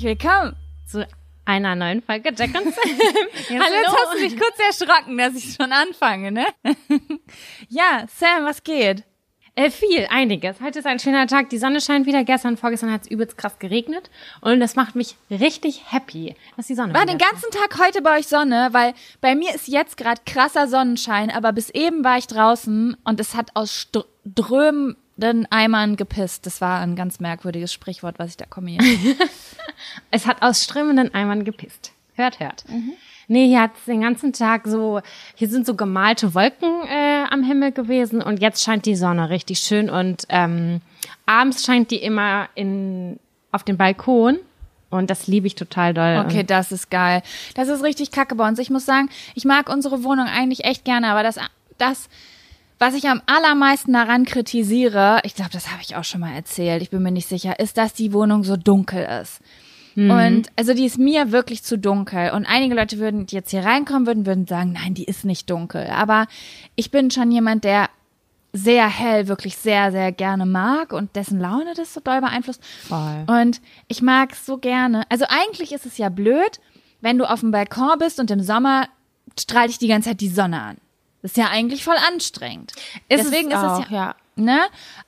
herzlich willkommen zu einer neuen Folge Jack und Sam. Hallo, jetzt hast du dich kurz erschrocken, dass ich schon anfange, ne? ja, Sam, was geht? Äh, viel, einiges. Heute ist ein schöner Tag. Die Sonne scheint wieder. Gestern, vorgestern hat es übelst krass geregnet. Und das macht mich richtig happy, dass die Sonne War den ganzen Tag heute bei euch Sonne, weil bei mir ist jetzt gerade krasser Sonnenschein, aber bis eben war ich draußen und es hat aus strömenden Eimern gepisst. Das war ein ganz merkwürdiges Sprichwort, was ich da kombiniert Es hat aus strömenden Eimern gepisst. Hört, hört. Mhm. Nee, hier hat den ganzen Tag so, hier sind so gemalte Wolken äh, am Himmel gewesen und jetzt scheint die Sonne richtig schön und ähm, abends scheint die immer in, auf dem Balkon und das liebe ich total doll. Okay, das ist geil. Das ist richtig kacke bei uns. Ich muss sagen, ich mag unsere Wohnung eigentlich echt gerne, aber das, das, was ich am allermeisten daran kritisiere, ich glaube, das habe ich auch schon mal erzählt, ich bin mir nicht sicher, ist, dass die Wohnung so dunkel ist. Mhm. Und also die ist mir wirklich zu dunkel. Und einige Leute würden, die jetzt hier reinkommen würden, würden sagen, nein, die ist nicht dunkel. Aber ich bin schon jemand, der sehr hell wirklich sehr, sehr gerne mag und dessen Laune das so doll beeinflusst. Voll. Und ich mag es so gerne. Also eigentlich ist es ja blöd, wenn du auf dem Balkon bist und im Sommer strahlt dich die ganze Zeit die Sonne an. Das ist ja eigentlich voll anstrengend. Ist Deswegen es ist es ja, ja ne?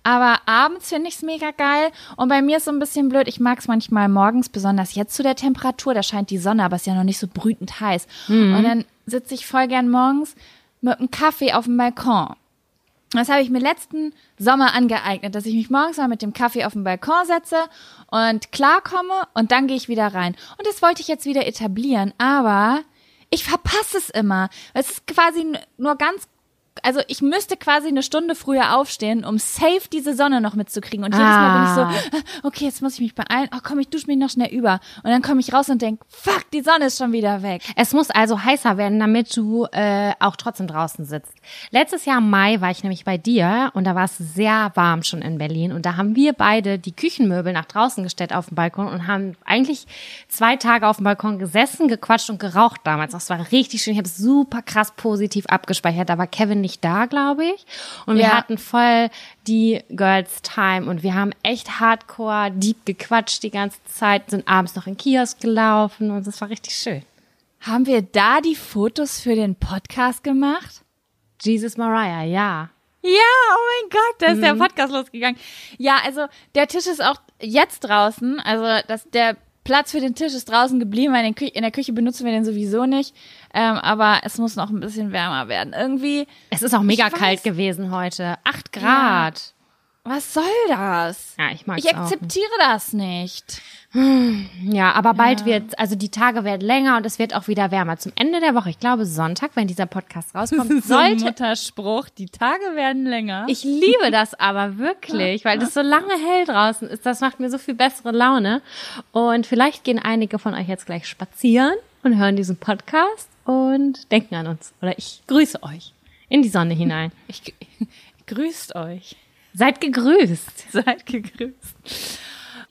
Aber abends finde ich es mega geil. Und bei mir ist so ein bisschen blöd. Ich mag es manchmal morgens, besonders jetzt zu der Temperatur. Da scheint die Sonne, aber es ist ja noch nicht so brütend heiß. Mhm. Und dann sitze ich voll gern morgens mit einem Kaffee auf dem Balkon. Das habe ich mir letzten Sommer angeeignet, dass ich mich morgens mal mit dem Kaffee auf dem Balkon setze und klarkomme und dann gehe ich wieder rein. Und das wollte ich jetzt wieder etablieren, aber ich verpasse es immer. Es ist quasi nur ganz also ich müsste quasi eine Stunde früher aufstehen, um safe diese Sonne noch mitzukriegen. Und jedes ah. Mal bin ich so, ah. ah, okay, jetzt muss ich mich beeilen. Ach komm, ich dusche mich noch schnell über. Und dann komme ich raus und denk, fuck, die Sonne ist schon wieder weg. Es muss also heißer werden, damit du äh, auch trotzdem draußen sitzt. Letztes Jahr im Mai war ich nämlich bei dir und da war es sehr warm schon in Berlin. Und da haben wir beide die Küchenmöbel nach draußen gestellt auf dem Balkon und haben eigentlich zwei Tage auf dem Balkon gesessen, gequatscht und geraucht damals. Das war richtig schön. Ich habe super krass positiv abgespeichert. Da war Kevin nicht da, glaube ich. Und wir hatten voll die Girls Time und wir haben echt hardcore deep gequatscht die ganze Zeit, sind abends noch in Kiosk gelaufen und das war richtig schön. Haben wir da die Fotos für den Podcast gemacht? Jesus Mariah, ja. Ja, oh mein Gott, da ist mhm. der Podcast losgegangen. Ja, also der Tisch ist auch jetzt draußen. Also das, der Platz für den Tisch ist draußen geblieben, weil in, in der Küche benutzen wir den sowieso nicht. Ähm, aber es muss noch ein bisschen wärmer werden. Irgendwie. Es ist auch mega kalt gewesen heute. Acht Grad. Ja. Was soll das? Ja, ich mag Ich akzeptiere auch. das nicht. Ja, aber bald ja. wird, also die Tage werden länger und es wird auch wieder wärmer. Zum Ende der Woche, ich glaube Sonntag, wenn dieser Podcast rauskommt, so sollte. Mutterspruch, die Tage werden länger. Ich liebe das aber wirklich, weil das so lange hell draußen ist. Das macht mir so viel bessere Laune. Und vielleicht gehen einige von euch jetzt gleich spazieren und hören diesen Podcast und denken an uns. Oder ich grüße euch in die Sonne hinein. Ich, grüßt euch. Seid gegrüßt. Seid gegrüßt.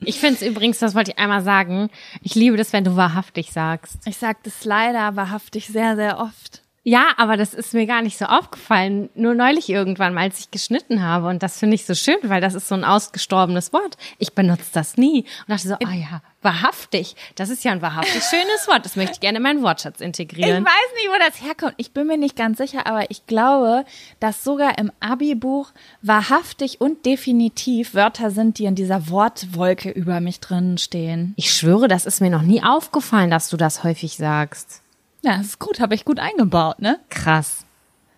Ich finde es übrigens, das wollte ich einmal sagen, ich liebe das, wenn du wahrhaftig sagst. Ich sage das leider wahrhaftig sehr, sehr oft. Ja, aber das ist mir gar nicht so aufgefallen. Nur neulich irgendwann, als ich geschnitten habe. Und das finde ich so schön, weil das ist so ein ausgestorbenes Wort. Ich benutze das nie. Und dachte so, ah oh ja, wahrhaftig. Das ist ja ein wahrhaftig schönes Wort. Das möchte ich gerne in meinen Wortschatz integrieren. Ich weiß nicht, wo das herkommt. Ich bin mir nicht ganz sicher, aber ich glaube, dass sogar im Abi-Buch wahrhaftig und definitiv Wörter sind, die in dieser Wortwolke über mich drin stehen. Ich schwöre, das ist mir noch nie aufgefallen, dass du das häufig sagst. Ja, das ist gut, habe ich gut eingebaut, ne? Krass.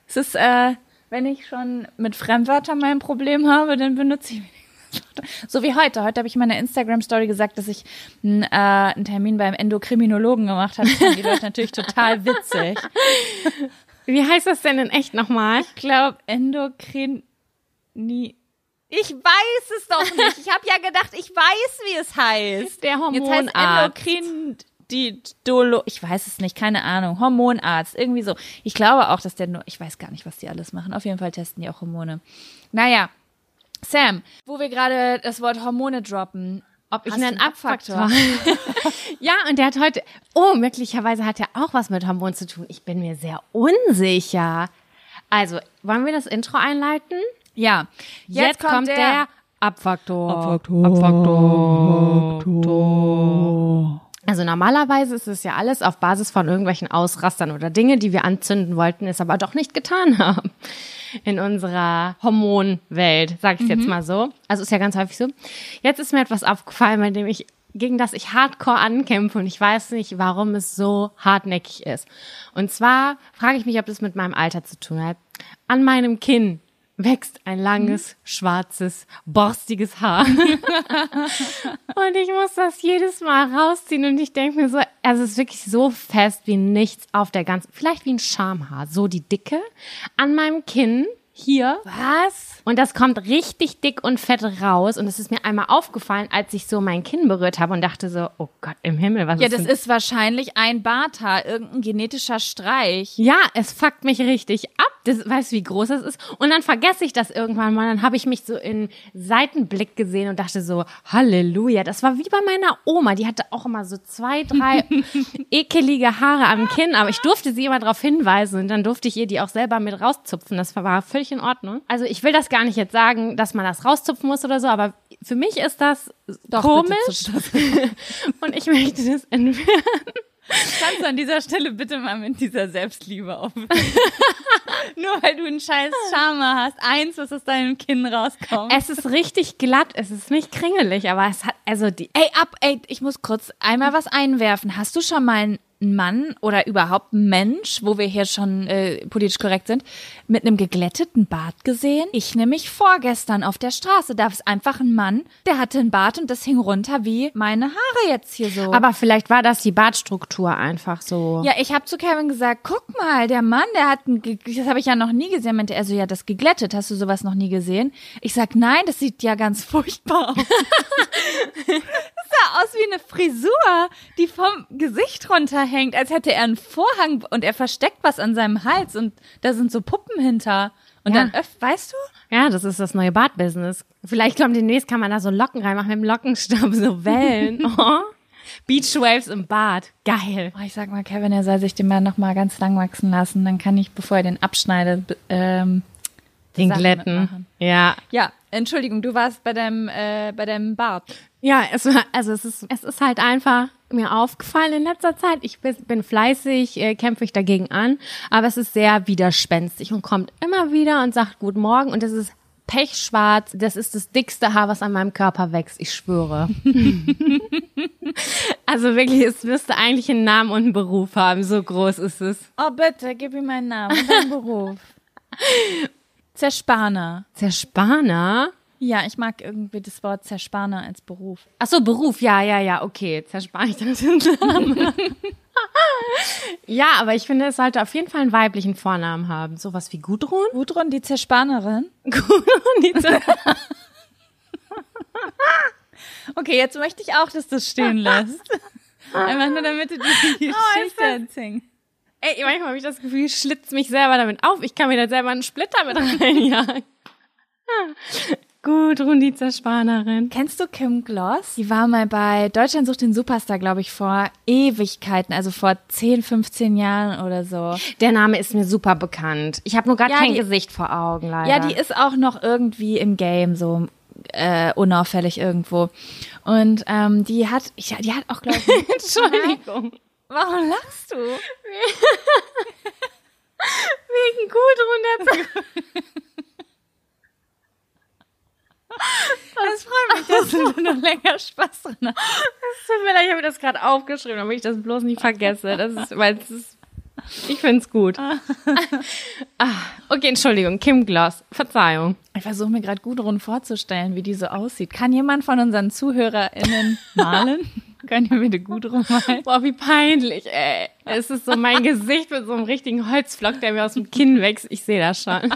Es ist, äh, wenn ich schon mit Fremdwörtern mein Problem habe, dann benutze ich so wie heute. Heute habe ich in meiner Instagram-Story gesagt, dass ich einen, äh, einen Termin beim Endokriminologen gemacht habe. Das die Leute natürlich total witzig. Wie heißt das denn in echt nochmal? Ich glaube Endokrin... Ich weiß es doch nicht. Ich habe ja gedacht, ich weiß, wie es heißt. Der Hormonarzt. Jetzt heißt Endokrin Dolo, ich weiß es nicht, keine Ahnung, Hormonarzt, irgendwie so. Ich glaube auch, dass der nur, ich weiß gar nicht, was die alles machen. Auf jeden Fall testen die auch Hormone. Naja, Sam, wo wir gerade das Wort Hormone droppen, ob ich einen Abfaktor. ja, und der hat heute, oh, möglicherweise hat er auch was mit Hormonen zu tun. Ich bin mir sehr unsicher. Also, wollen wir das Intro einleiten? Ja. Jetzt, Jetzt kommt, kommt der, der Abfaktor. Abfaktor. Abfaktor. Also normalerweise ist es ja alles auf Basis von irgendwelchen Ausrastern oder Dinge, die wir anzünden wollten, es aber doch nicht getan haben. In unserer Hormonwelt, sag ich jetzt mal so. Also ist ja ganz häufig so. Jetzt ist mir etwas aufgefallen, bei dem ich gegen das ich hardcore ankämpfe und ich weiß nicht, warum es so hartnäckig ist. Und zwar frage ich mich, ob das mit meinem Alter zu tun hat. An meinem Kinn wächst ein langes, schwarzes, borstiges Haar. und ich muss das jedes Mal rausziehen und ich denke mir so, also es ist wirklich so fest wie nichts auf der ganzen, vielleicht wie ein Schamhaar, so die Dicke an meinem Kinn hier. Was? Und das kommt richtig dick und fett raus. Und es ist mir einmal aufgefallen, als ich so mein Kinn berührt habe und dachte so, oh Gott im Himmel, was Ja, ist das denn? ist wahrscheinlich ein Barthaar, irgendein genetischer Streich. Ja, es fuckt mich richtig ab. Das, weißt du, wie groß das ist? Und dann vergesse ich das irgendwann mal. Dann habe ich mich so in Seitenblick gesehen und dachte so, Halleluja. Das war wie bei meiner Oma. Die hatte auch immer so zwei, drei ekelige Haare am Kinn. Aber ich durfte sie immer darauf hinweisen. Und dann durfte ich ihr die auch selber mit rauszupfen. Das war völlig in Ordnung. Also ich will das gar nicht jetzt sagen, dass man das rauszupfen muss oder so. Aber für mich ist das Doch, komisch. Und ich möchte das entfernen. Kannst du an dieser Stelle bitte mal mit dieser Selbstliebe aufhören? Nur weil du einen scheiß Charme hast. Eins, was aus deinem Kinn rauskommt. Es ist richtig glatt, es ist nicht kringelig, aber es hat, also die, Ey, ab, ey, ich muss kurz einmal was einwerfen. Hast du schon mal einen Mann oder überhaupt einen Mensch, wo wir hier schon äh, politisch korrekt sind, mit einem geglätteten Bart gesehen? Ich nämlich vorgestern auf der Straße. Da ist einfach ein Mann, der hatte einen Bart und das hing runter wie meine Haare jetzt hier so. aber vielleicht war das die Bartstruktur einfach so. Ja, ich habe zu Kevin gesagt, guck mal, der Mann, der hat ein, das habe ich ja noch nie gesehen, meinte er so, ja, das geglättet, hast du sowas noch nie gesehen? Ich sag, nein, das sieht ja ganz furchtbar aus. das sah aus wie eine Frisur, die vom Gesicht runterhängt, als hätte er einen Vorhang und er versteckt was an seinem Hals und da sind so Puppen hinter. Und Ja. dann öff, weißt du? Ja, das ist das neue Bartbusiness. Vielleicht kommt demnächst, kann man da so Locken reinmachen mit dem Lockenstab, so Wellen. Oh. Beachwaves im Bart. Geil. Oh, ich sag mal, Kevin, er soll sich den mal noch mal ganz lang wachsen lassen, dann kann ich, bevor er den abschneide, b- ähm, Den Sachen Glätten. mitmachen. Ja. Ja, Entschuldigung, du warst bei deinem, äh, bei deinem Bart. Ja, es war, also es ist, es ist halt einfach mir aufgefallen in letzter Zeit. Ich bin, fleißig, äh, kämpfe ich dagegen an, aber es ist sehr widerspenstig und kommt immer wieder und sagt Guten Morgen und es ist pechschwarz. Das ist das dickste Haar, was an meinem Körper wächst. Ich schwöre. also wirklich, es müsste eigentlich einen Namen und einen Beruf haben. So groß ist es. Oh, bitte, gib ihm meinen Namen und deinen Beruf. Zerspaner. Zerspaner? Ja, ich mag irgendwie das Wort Zerspaner als Beruf. Ach so, Beruf, ja, ja, ja, okay. Zerspare ich das den Namen. ja, aber ich finde, es sollte auf jeden Fall einen weiblichen Vornamen haben. Sowas wie Gudrun? Gudrun, die Zerspanerin. Gudrun, die Zer- Okay, jetzt möchte ich auch, dass du es stehen lässt. Einfach nur, damit du die Geschichte ist das- erzählst. Ey, manchmal habe ich das Gefühl, ich schlitze mich selber damit auf. Ich kann mir da selber einen Splitter mit reinjagen. Gut, Rundizer Spanerin. Kennst du Kim Gloss? Die war mal bei Deutschland sucht den Superstar, glaube ich, vor Ewigkeiten, also vor 10, 15 Jahren oder so. Der Name ist mir super bekannt. Ich habe nur gar ja, kein die, Gesicht vor Augen, leider. Ja, die ist auch noch irgendwie im Game so äh, unauffällig irgendwo. Und ähm, die hat, ja, die hat auch, glaube ich. Entschuldigung. Warum lachst du? Wegen gut 100. Das freut mich, dass du noch länger Spaß dran hast. Es tut mir leid, ich habe das gerade aufgeschrieben, damit ich das bloß nicht vergesse. Das ist, weil es ist, ich finde es gut. ah, okay, Entschuldigung, Kim Gloss, Verzeihung. Ich versuche mir gerade Gudrun vorzustellen, wie die so aussieht. Kann jemand von unseren ZuhörerInnen malen? Können wir bitte Gudrun malen? Boah, wie peinlich, ey. Es ist so mein Gesicht mit so einem richtigen Holzflock, der mir aus dem Kinn wächst. Ich sehe das schon.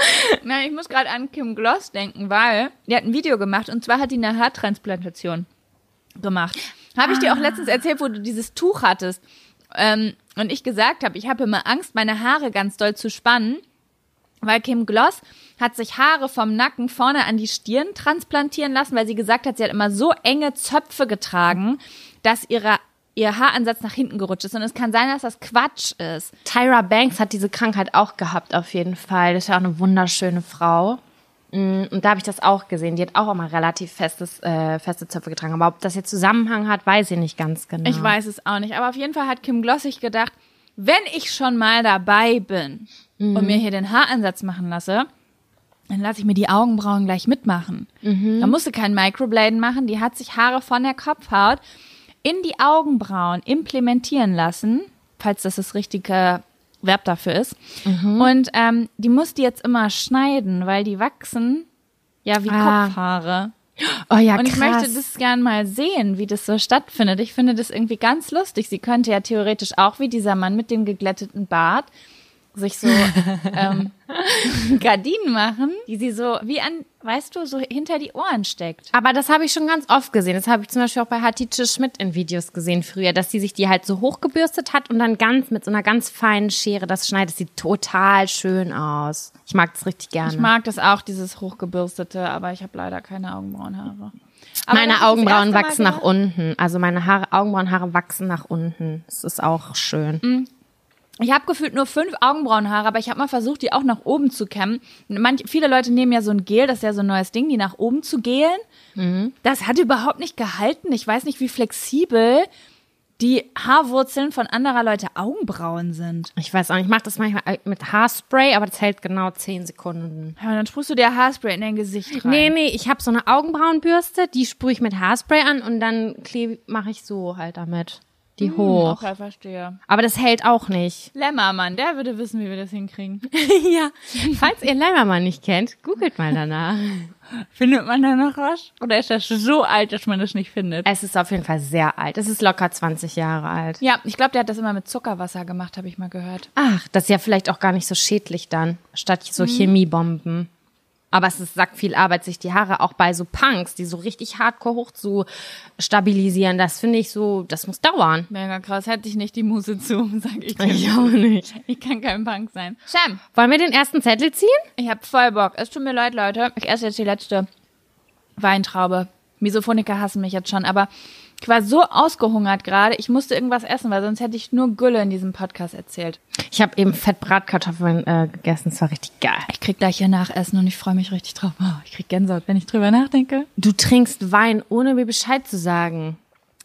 Nein, ich muss gerade an Kim Gloss denken, weil die hat ein Video gemacht und zwar hat die eine Haartransplantation gemacht. Habe ich dir auch letztens erzählt, wo du dieses Tuch hattest ähm, und ich gesagt habe, ich habe immer Angst, meine Haare ganz doll zu spannen, weil Kim Gloss hat sich Haare vom Nacken vorne an die Stirn transplantieren lassen, weil sie gesagt hat, sie hat immer so enge Zöpfe getragen, dass ihre ihr Haaransatz nach hinten gerutscht ist. Und es kann sein, dass das Quatsch ist. Tyra Banks hat diese Krankheit auch gehabt, auf jeden Fall. Das ist ja auch eine wunderschöne Frau. Mm, Und da habe ich das auch gesehen. Die hat auch immer relativ festes, äh, feste Zöpfe getragen. Aber ob das jetzt Zusammenhang hat, weiß ich nicht ganz genau. Ich weiß es auch nicht. Aber auf jeden Fall hat Kim Glossig gedacht, wenn ich schon mal dabei bin und mir hier den Haaransatz machen lasse, dann lasse ich mir die Augenbrauen gleich mitmachen. Da musste kein Microbladen machen. Die hat sich Haare von der Kopfhaut in die Augenbrauen implementieren lassen, falls das das richtige Verb dafür ist. Und ähm, die muss die jetzt immer schneiden, weil die wachsen ja wie Ah. Kopfhaare. Oh ja, Und ich krass. möchte das gern mal sehen, wie das so stattfindet. Ich finde das irgendwie ganz lustig. Sie könnte ja theoretisch auch wie dieser Mann mit dem geglätteten Bart sich so ähm, Gardinen machen, die sie so wie an, weißt du, so hinter die Ohren steckt. Aber das habe ich schon ganz oft gesehen. Das habe ich zum Beispiel auch bei Hatice Schmidt in Videos gesehen früher, dass sie sich die halt so hochgebürstet hat und dann ganz mit so einer ganz feinen Schere das schneidet. Sieht total schön aus. Ich mag das richtig gerne. Ich mag das auch, dieses hochgebürstete, aber ich habe leider keine Augenbrauenhaare. Aber meine Augenbrauen wachsen nach unten. Also meine Haare, Augenbrauenhaare wachsen nach unten. Das ist auch schön. Ich habe gefühlt nur fünf Augenbrauenhaare, aber ich habe mal versucht, die auch nach oben zu kämmen. Manch, viele Leute nehmen ja so ein Gel, das ist ja so ein neues Ding, die nach oben zu gelen. Das hat überhaupt nicht gehalten. Ich weiß nicht, wie flexibel die Haarwurzeln von anderer Leute Augenbrauen sind. Ich weiß auch nicht, ich mache das manchmal mit Haarspray, aber das hält genau 10 Sekunden. Ja, und dann sprühst du dir Haarspray in dein Gesicht rein. Nee, nee, ich habe so eine Augenbrauenbürste, die sprühe ich mit Haarspray an und dann mache ich so halt damit. Die hoch. Okay, verstehe. Aber das hält auch nicht. Lämmermann, der würde wissen, wie wir das hinkriegen. ja. Falls ihr Leimermann nicht kennt, googelt mal danach. Findet man da noch was? Oder ist das so alt, dass man das nicht findet? Es ist auf jeden Fall sehr alt. Es ist locker 20 Jahre alt. Ja, ich glaube, der hat das immer mit Zuckerwasser gemacht, habe ich mal gehört. Ach, das ist ja vielleicht auch gar nicht so schädlich dann, statt so Chemiebomben. Aber es ist, sagt viel Arbeit, sich die Haare auch bei so Punks, die so richtig hardcore hoch zu stabilisieren. Das finde ich so, das muss dauern. Mega krass, hätte ich nicht die Muse zu, sag ich. Ich auch nicht. Ich kann kein Punk sein. Sam, Wollen wir den ersten Zettel ziehen? ich habe voll Bock. Es tut mir leid, Leute. Ich esse jetzt die letzte Weintraube. Misophoniker hassen mich jetzt schon, aber ich war so ausgehungert gerade. Ich musste irgendwas essen, weil sonst hätte ich nur Gülle in diesem Podcast erzählt. Ich habe eben Fettbratkartoffeln äh, gegessen. Das war richtig geil. Ich krieg gleich hier Nachessen und ich freue mich richtig drauf. Oh, ich krieg Gänsehaut, wenn ich drüber nachdenke. Du trinkst Wein, ohne mir Bescheid zu sagen.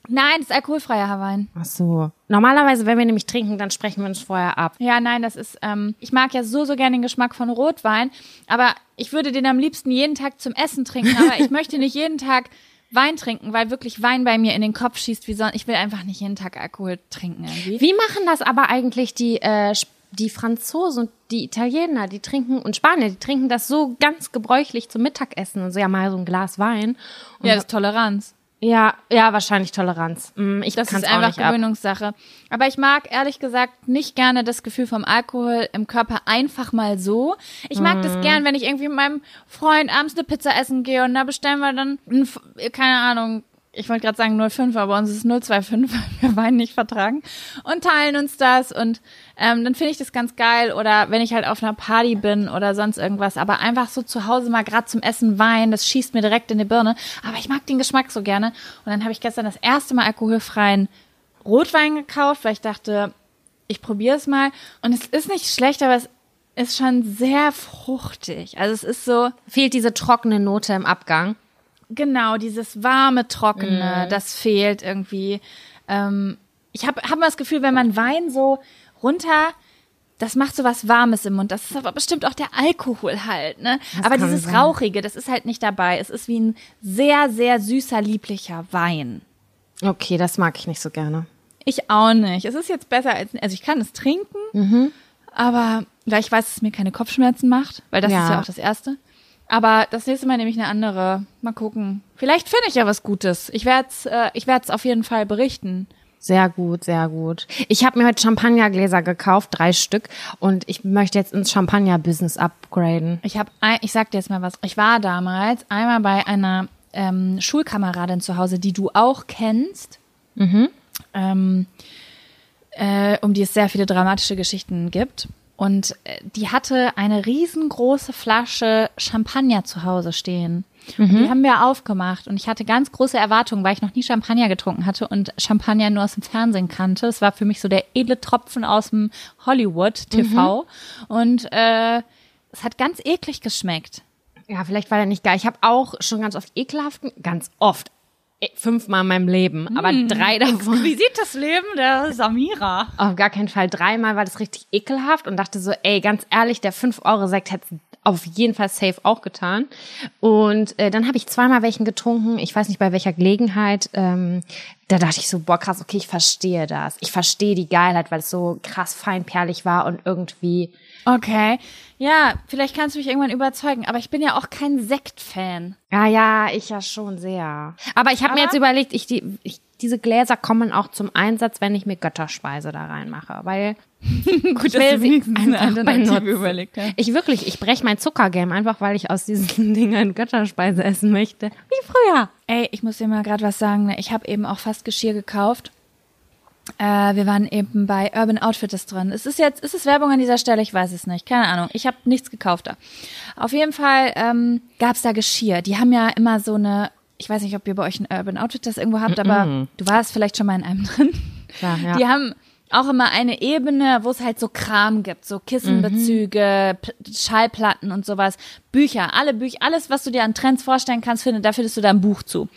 Nein, das ist alkoholfreier Haarwein. Ach so. Normalerweise, wenn wir nämlich trinken, dann sprechen wir uns vorher ab. Ja, nein, das ist, ähm, ich mag ja so, so gerne den Geschmack von Rotwein, aber ich würde den am liebsten jeden Tag zum Essen trinken, aber ich möchte nicht jeden Tag Wein trinken, weil wirklich Wein bei mir in den Kopf schießt wie sonst. Ich will einfach nicht jeden Tag Alkohol trinken irgendwie. Wie machen das aber eigentlich die, äh, die Franzosen und die Italiener, die trinken, und Spanier, die trinken das so ganz gebräuchlich zum Mittagessen und so ja mal so ein Glas Wein. Und Ja, das ist Toleranz. Ja, ja, wahrscheinlich Toleranz. Mm, Ich Das ist einfach. Gewöhnungssache. Aber ich mag ehrlich gesagt nicht gerne das Gefühl vom Alkohol im Körper einfach mal so. Ich mag Mhm. das gern, wenn ich irgendwie mit meinem Freund abends eine Pizza essen gehe und da bestellen wir dann, keine Ahnung, ich wollte gerade sagen 05, aber uns ist 025, weil wir Wein nicht vertragen und teilen uns das und ähm, dann finde ich das ganz geil oder wenn ich halt auf einer Party bin oder sonst irgendwas, aber einfach so zu Hause mal gerade zum Essen Wein, das schießt mir direkt in die Birne, aber ich mag den Geschmack so gerne und dann habe ich gestern das erste Mal alkoholfreien Rotwein gekauft, weil ich dachte, ich probiere es mal und es ist nicht schlecht, aber es ist schon sehr fruchtig. Also es ist so, Fehlt diese trockene Note im Abgang. Genau, dieses warme, trockene, das fehlt irgendwie. Ähm, ich habe hab mal das Gefühl, wenn man Wein so runter, das macht so was Warmes im Mund. Das ist aber bestimmt auch der Alkohol halt, ne? Das aber dieses sein. Rauchige, das ist halt nicht dabei. Es ist wie ein sehr, sehr süßer, lieblicher Wein. Okay, das mag ich nicht so gerne. Ich auch nicht. Es ist jetzt besser als, also ich kann es trinken, Mhm. aber weil ich weiß, dass es mir keine Kopfschmerzen macht, weil das Ja. ist ja auch das Erste. Aber das nächste Mal nehme ich eine andere. Mal gucken. Vielleicht finde ich ja was Gutes. Ich werde es äh, ich werd's auf jeden Fall berichten. Sehr gut, sehr gut. Ich habe mir heute Champagnergläser gekauft, drei Stück, und ich möchte jetzt ins Champagner-Business upgraden. Ich habe, ich sag dir jetzt mal was. Ich war damals einmal bei einer ähm, Schulkameradin zu Hause, die du auch kennst, ähm, äh, um die es sehr viele dramatische Geschichten gibt. Und äh, die hatte eine riesengroße Flasche Champagner zu Hause stehen. Und die haben wir aufgemacht und ich hatte ganz große Erwartungen, weil ich noch nie Champagner getrunken hatte und Champagner nur aus dem Fernsehen kannte. Es war für mich so der edle Tropfen aus dem Hollywood TV und äh, es hat ganz eklig geschmeckt. Ja, vielleicht war der nicht geil. Ich habe auch schon ganz oft ekelhaften, ganz oft, fünfmal in meinem Leben, aber drei davon. Wie sieht das Leben der Samira? Auf gar keinen Fall. Dreimal war das richtig ekelhaft und dachte so, ey, ganz ehrlich, der 5-Euro-Sekt hätte auf jeden Fall safe auch getan. Und äh, dann habe ich zweimal welchen getrunken, ich weiß nicht bei welcher Gelegenheit. Ähm, da dachte ich so, boah, krass, okay, ich verstehe das. Ich verstehe die Geilheit, weil es so krass feinperlig war und irgendwie. Okay. Ja, vielleicht kannst du mich irgendwann überzeugen, aber ich bin ja auch kein Sekt-Fan. Ja, ja, ich ja schon sehr. Aber ich habe mir jetzt überlegt, ich, die, ich, diese Gläser kommen auch zum Einsatz, wenn ich mir Götterspeise da reinmache, weil Gut, ich will sie einfach benutzen. überlegt hast. Ich wirklich, ich breche mein Zuckergame einfach, weil ich aus diesen Dingern Götterspeise essen möchte. Wie früher. Ey, ich muss dir mal gerade was sagen. ne? Ich habe eben auch fast Geschirr gekauft. Äh, wir waren eben bei Urban Outfitters drin. Es ist jetzt, ist es Werbung an dieser Stelle? Ich weiß es nicht. Keine Ahnung. Ich habe nichts gekauft da. Auf jeden Fall ähm, gab es da Geschirr. Die haben ja immer so eine, ich weiß nicht, ob ihr bei euch ein Urban Outfitters irgendwo habt, aber du warst vielleicht schon mal in einem drin. Klar, ja. Die haben auch immer eine Ebene, wo es halt so Kram gibt, so Kissenbezüge, P- Schallplatten und sowas, Bücher, alle Bücher, alles, was du dir an Trends vorstellen kannst, findet, da findest du da ein Buch zu.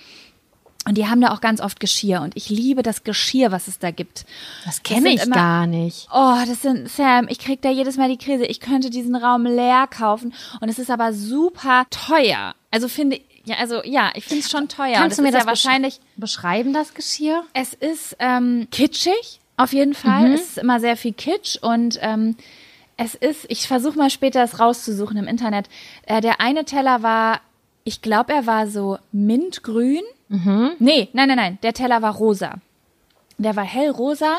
Und die haben da auch ganz oft Geschirr und ich liebe das Geschirr, was es da gibt. Das kenne ich immer- gar nicht. Oh, das sind, Sam, ich krieg da jedes Mal die Krise. Ich könnte diesen Raum leer kaufen und es ist aber super teuer. Also finde ja, also ja, ich finde es schon teuer. Kannst du und mir das ja wahrscheinlich besch- beschreiben, das Geschirr? es ist ähm, kitschig, auf jeden Fall. Es ist immer sehr viel Kitsch und ähm, es ist, ich versuche mal später es rauszusuchen im Internet. Äh, der eine Teller war, ich glaube, er war so mintgrün. Nee, nein, nein, nein, der Teller war rosa. Der war hellrosa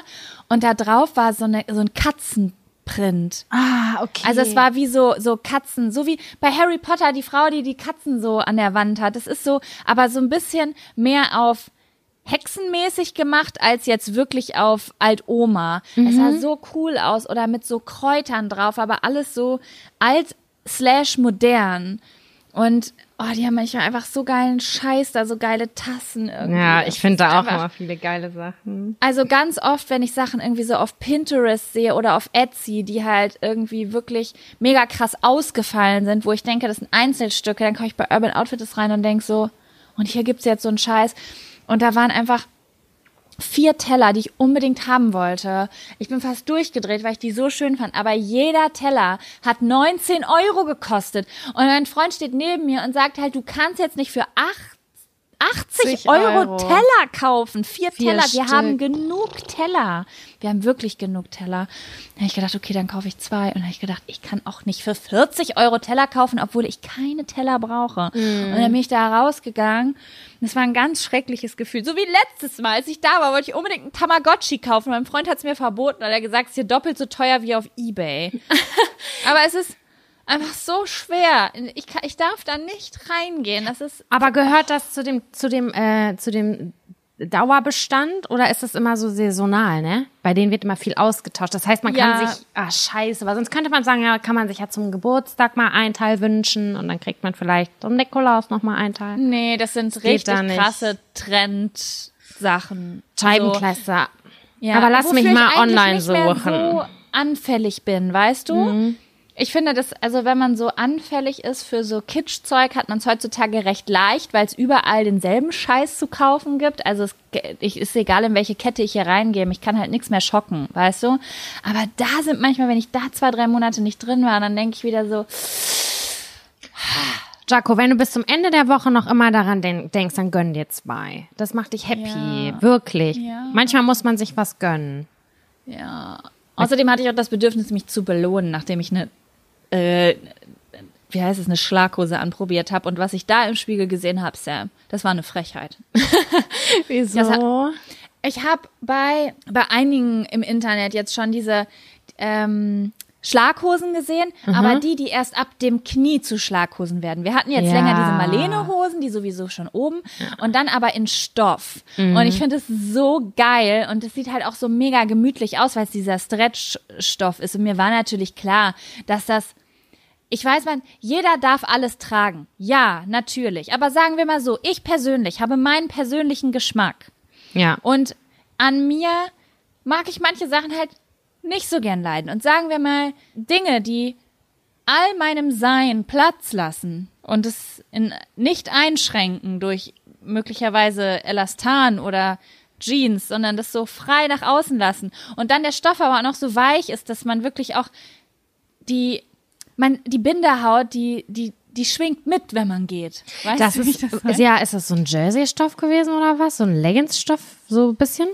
und da drauf war so, eine, so ein Katzenprint. Ah, okay. Also es war wie so so Katzen, so wie bei Harry Potter die Frau, die die Katzen so an der Wand hat. Das ist so, aber so ein bisschen mehr auf hexenmäßig gemacht als jetzt wirklich auf Altoma. Es sah so cool aus oder mit so Kräutern drauf, aber alles so alt slash modern. Und oh, die haben manchmal einfach so geilen Scheiß da, so geile Tassen irgendwie. ja, ich finde da auch immer viele geile Sachen. also ganz oft, wenn ich Sachen irgendwie so auf Pinterest sehe oder auf Etsy, die halt irgendwie wirklich mega krass ausgefallen sind, wo ich denke, das sind Einzelstücke, dann komme ich bei Urban Outfitters rein und denk so, und hier gibt's jetzt so einen Scheiß. Und da waren einfach vier Teller, die ich unbedingt haben wollte. Ich bin fast durchgedreht, weil ich die so schön fand. Aber jeder Teller hat 19 Euro gekostet. Und mein Freund steht neben mir und sagt halt, du kannst jetzt nicht für acht 80 80 Euro, Euro. Teller kaufen. Vier, Vier Teller. Wir Stück. haben genug Teller. Wir haben wirklich genug Teller. Da habe ich gedacht, okay, dann kaufe ich zwei. Und dann habe ich gedacht, ich kann auch nicht für 40 Euro Teller kaufen, obwohl ich keine Teller brauche. Und dann bin ich da rausgegangen. Und es war ein ganz schreckliches Gefühl. So wie letztes Mal, als ich da war, wollte ich unbedingt einen Tamagotchi kaufen. Mein Freund hat es mir verboten, weil er gesagt, es ist hier doppelt so teuer wie auf Ebay. Aber es ist einfach so schwer. Ich, kann, ich darf da nicht reingehen. Das ist Aber gehört das zu dem, zu dem, äh, zu dem Dauerbestand oder ist das immer so saisonal, ne? Bei denen wird immer viel ausgetauscht. Das heißt, man Ja. kann sich, ah, scheiße, weil sonst könnte man sagen, ja, kann man sich ja zum Geburtstag mal einen Teil wünschen und dann kriegt man vielleicht zum Nikolaus noch mal einen Teil. Nee, das sind geht richtig da krasse Trendsachen. Scheibenkleister. Ja, Aber lass mich mal online suchen. so anfällig bin, weißt du? Mhm. Ich finde das, also wenn man so anfällig ist für so Kitschzeug, hat man es heutzutage recht leicht, weil es überall denselben Scheiß zu kaufen gibt. Also es ich, ist egal, in welche Kette ich hier reingehe, mich kann halt nichts mehr schocken, weißt du? Aber da sind manchmal, wenn ich da zwei, drei Monate nicht drin war, dann denke ich wieder so, Jaco, wenn du bis zum Ende der Woche noch immer daran den denkst, dann gönn dir zwei. Das macht dich happy. Ja. Wirklich. Ja. Manchmal muss man sich was gönnen. Ja. Außerdem hatte ich auch das Bedürfnis, mich zu belohnen, nachdem ich eine, äh, wie heißt es, eine Schlaghose anprobiert habe. Und was ich da im Spiegel gesehen habe, Sam, das war eine Frechheit. Wieso? Ich habe bei, bei einigen im Internet jetzt schon diese ähm, Schlaghosen gesehen, aber die, die erst ab dem Knie zu Schlaghosen werden. Wir hatten jetzt Ja. länger diese Marlene-Hosen, die sowieso schon oben, und dann aber in Stoff. Und ich finde es so geil und es sieht halt auch so mega gemütlich aus, weil es dieser Stretch-Stoff ist. Und mir war natürlich klar, dass das ich weiß, man, jeder darf alles tragen. Ja, natürlich. Aber sagen wir mal so, ich persönlich habe meinen persönlichen Geschmack. Ja. Und an mir mag ich manche Sachen halt nicht so gern leiden. Und sagen wir mal, Dinge, die all meinem Sein Platz lassen und es in, nicht einschränken durch möglicherweise Elastan oder Jeans, sondern das so frei nach außen lassen. Und dann der Stoff aber auch noch so weich ist, dass man wirklich auch die, man, die Binderhaut, die, die, die schwingt mit, wenn man geht. Weißt Das du, ist, das meine? ja, ist das so ein Jersey-Stoff gewesen oder was? So ein Leggings-Stoff, so ein bisschen?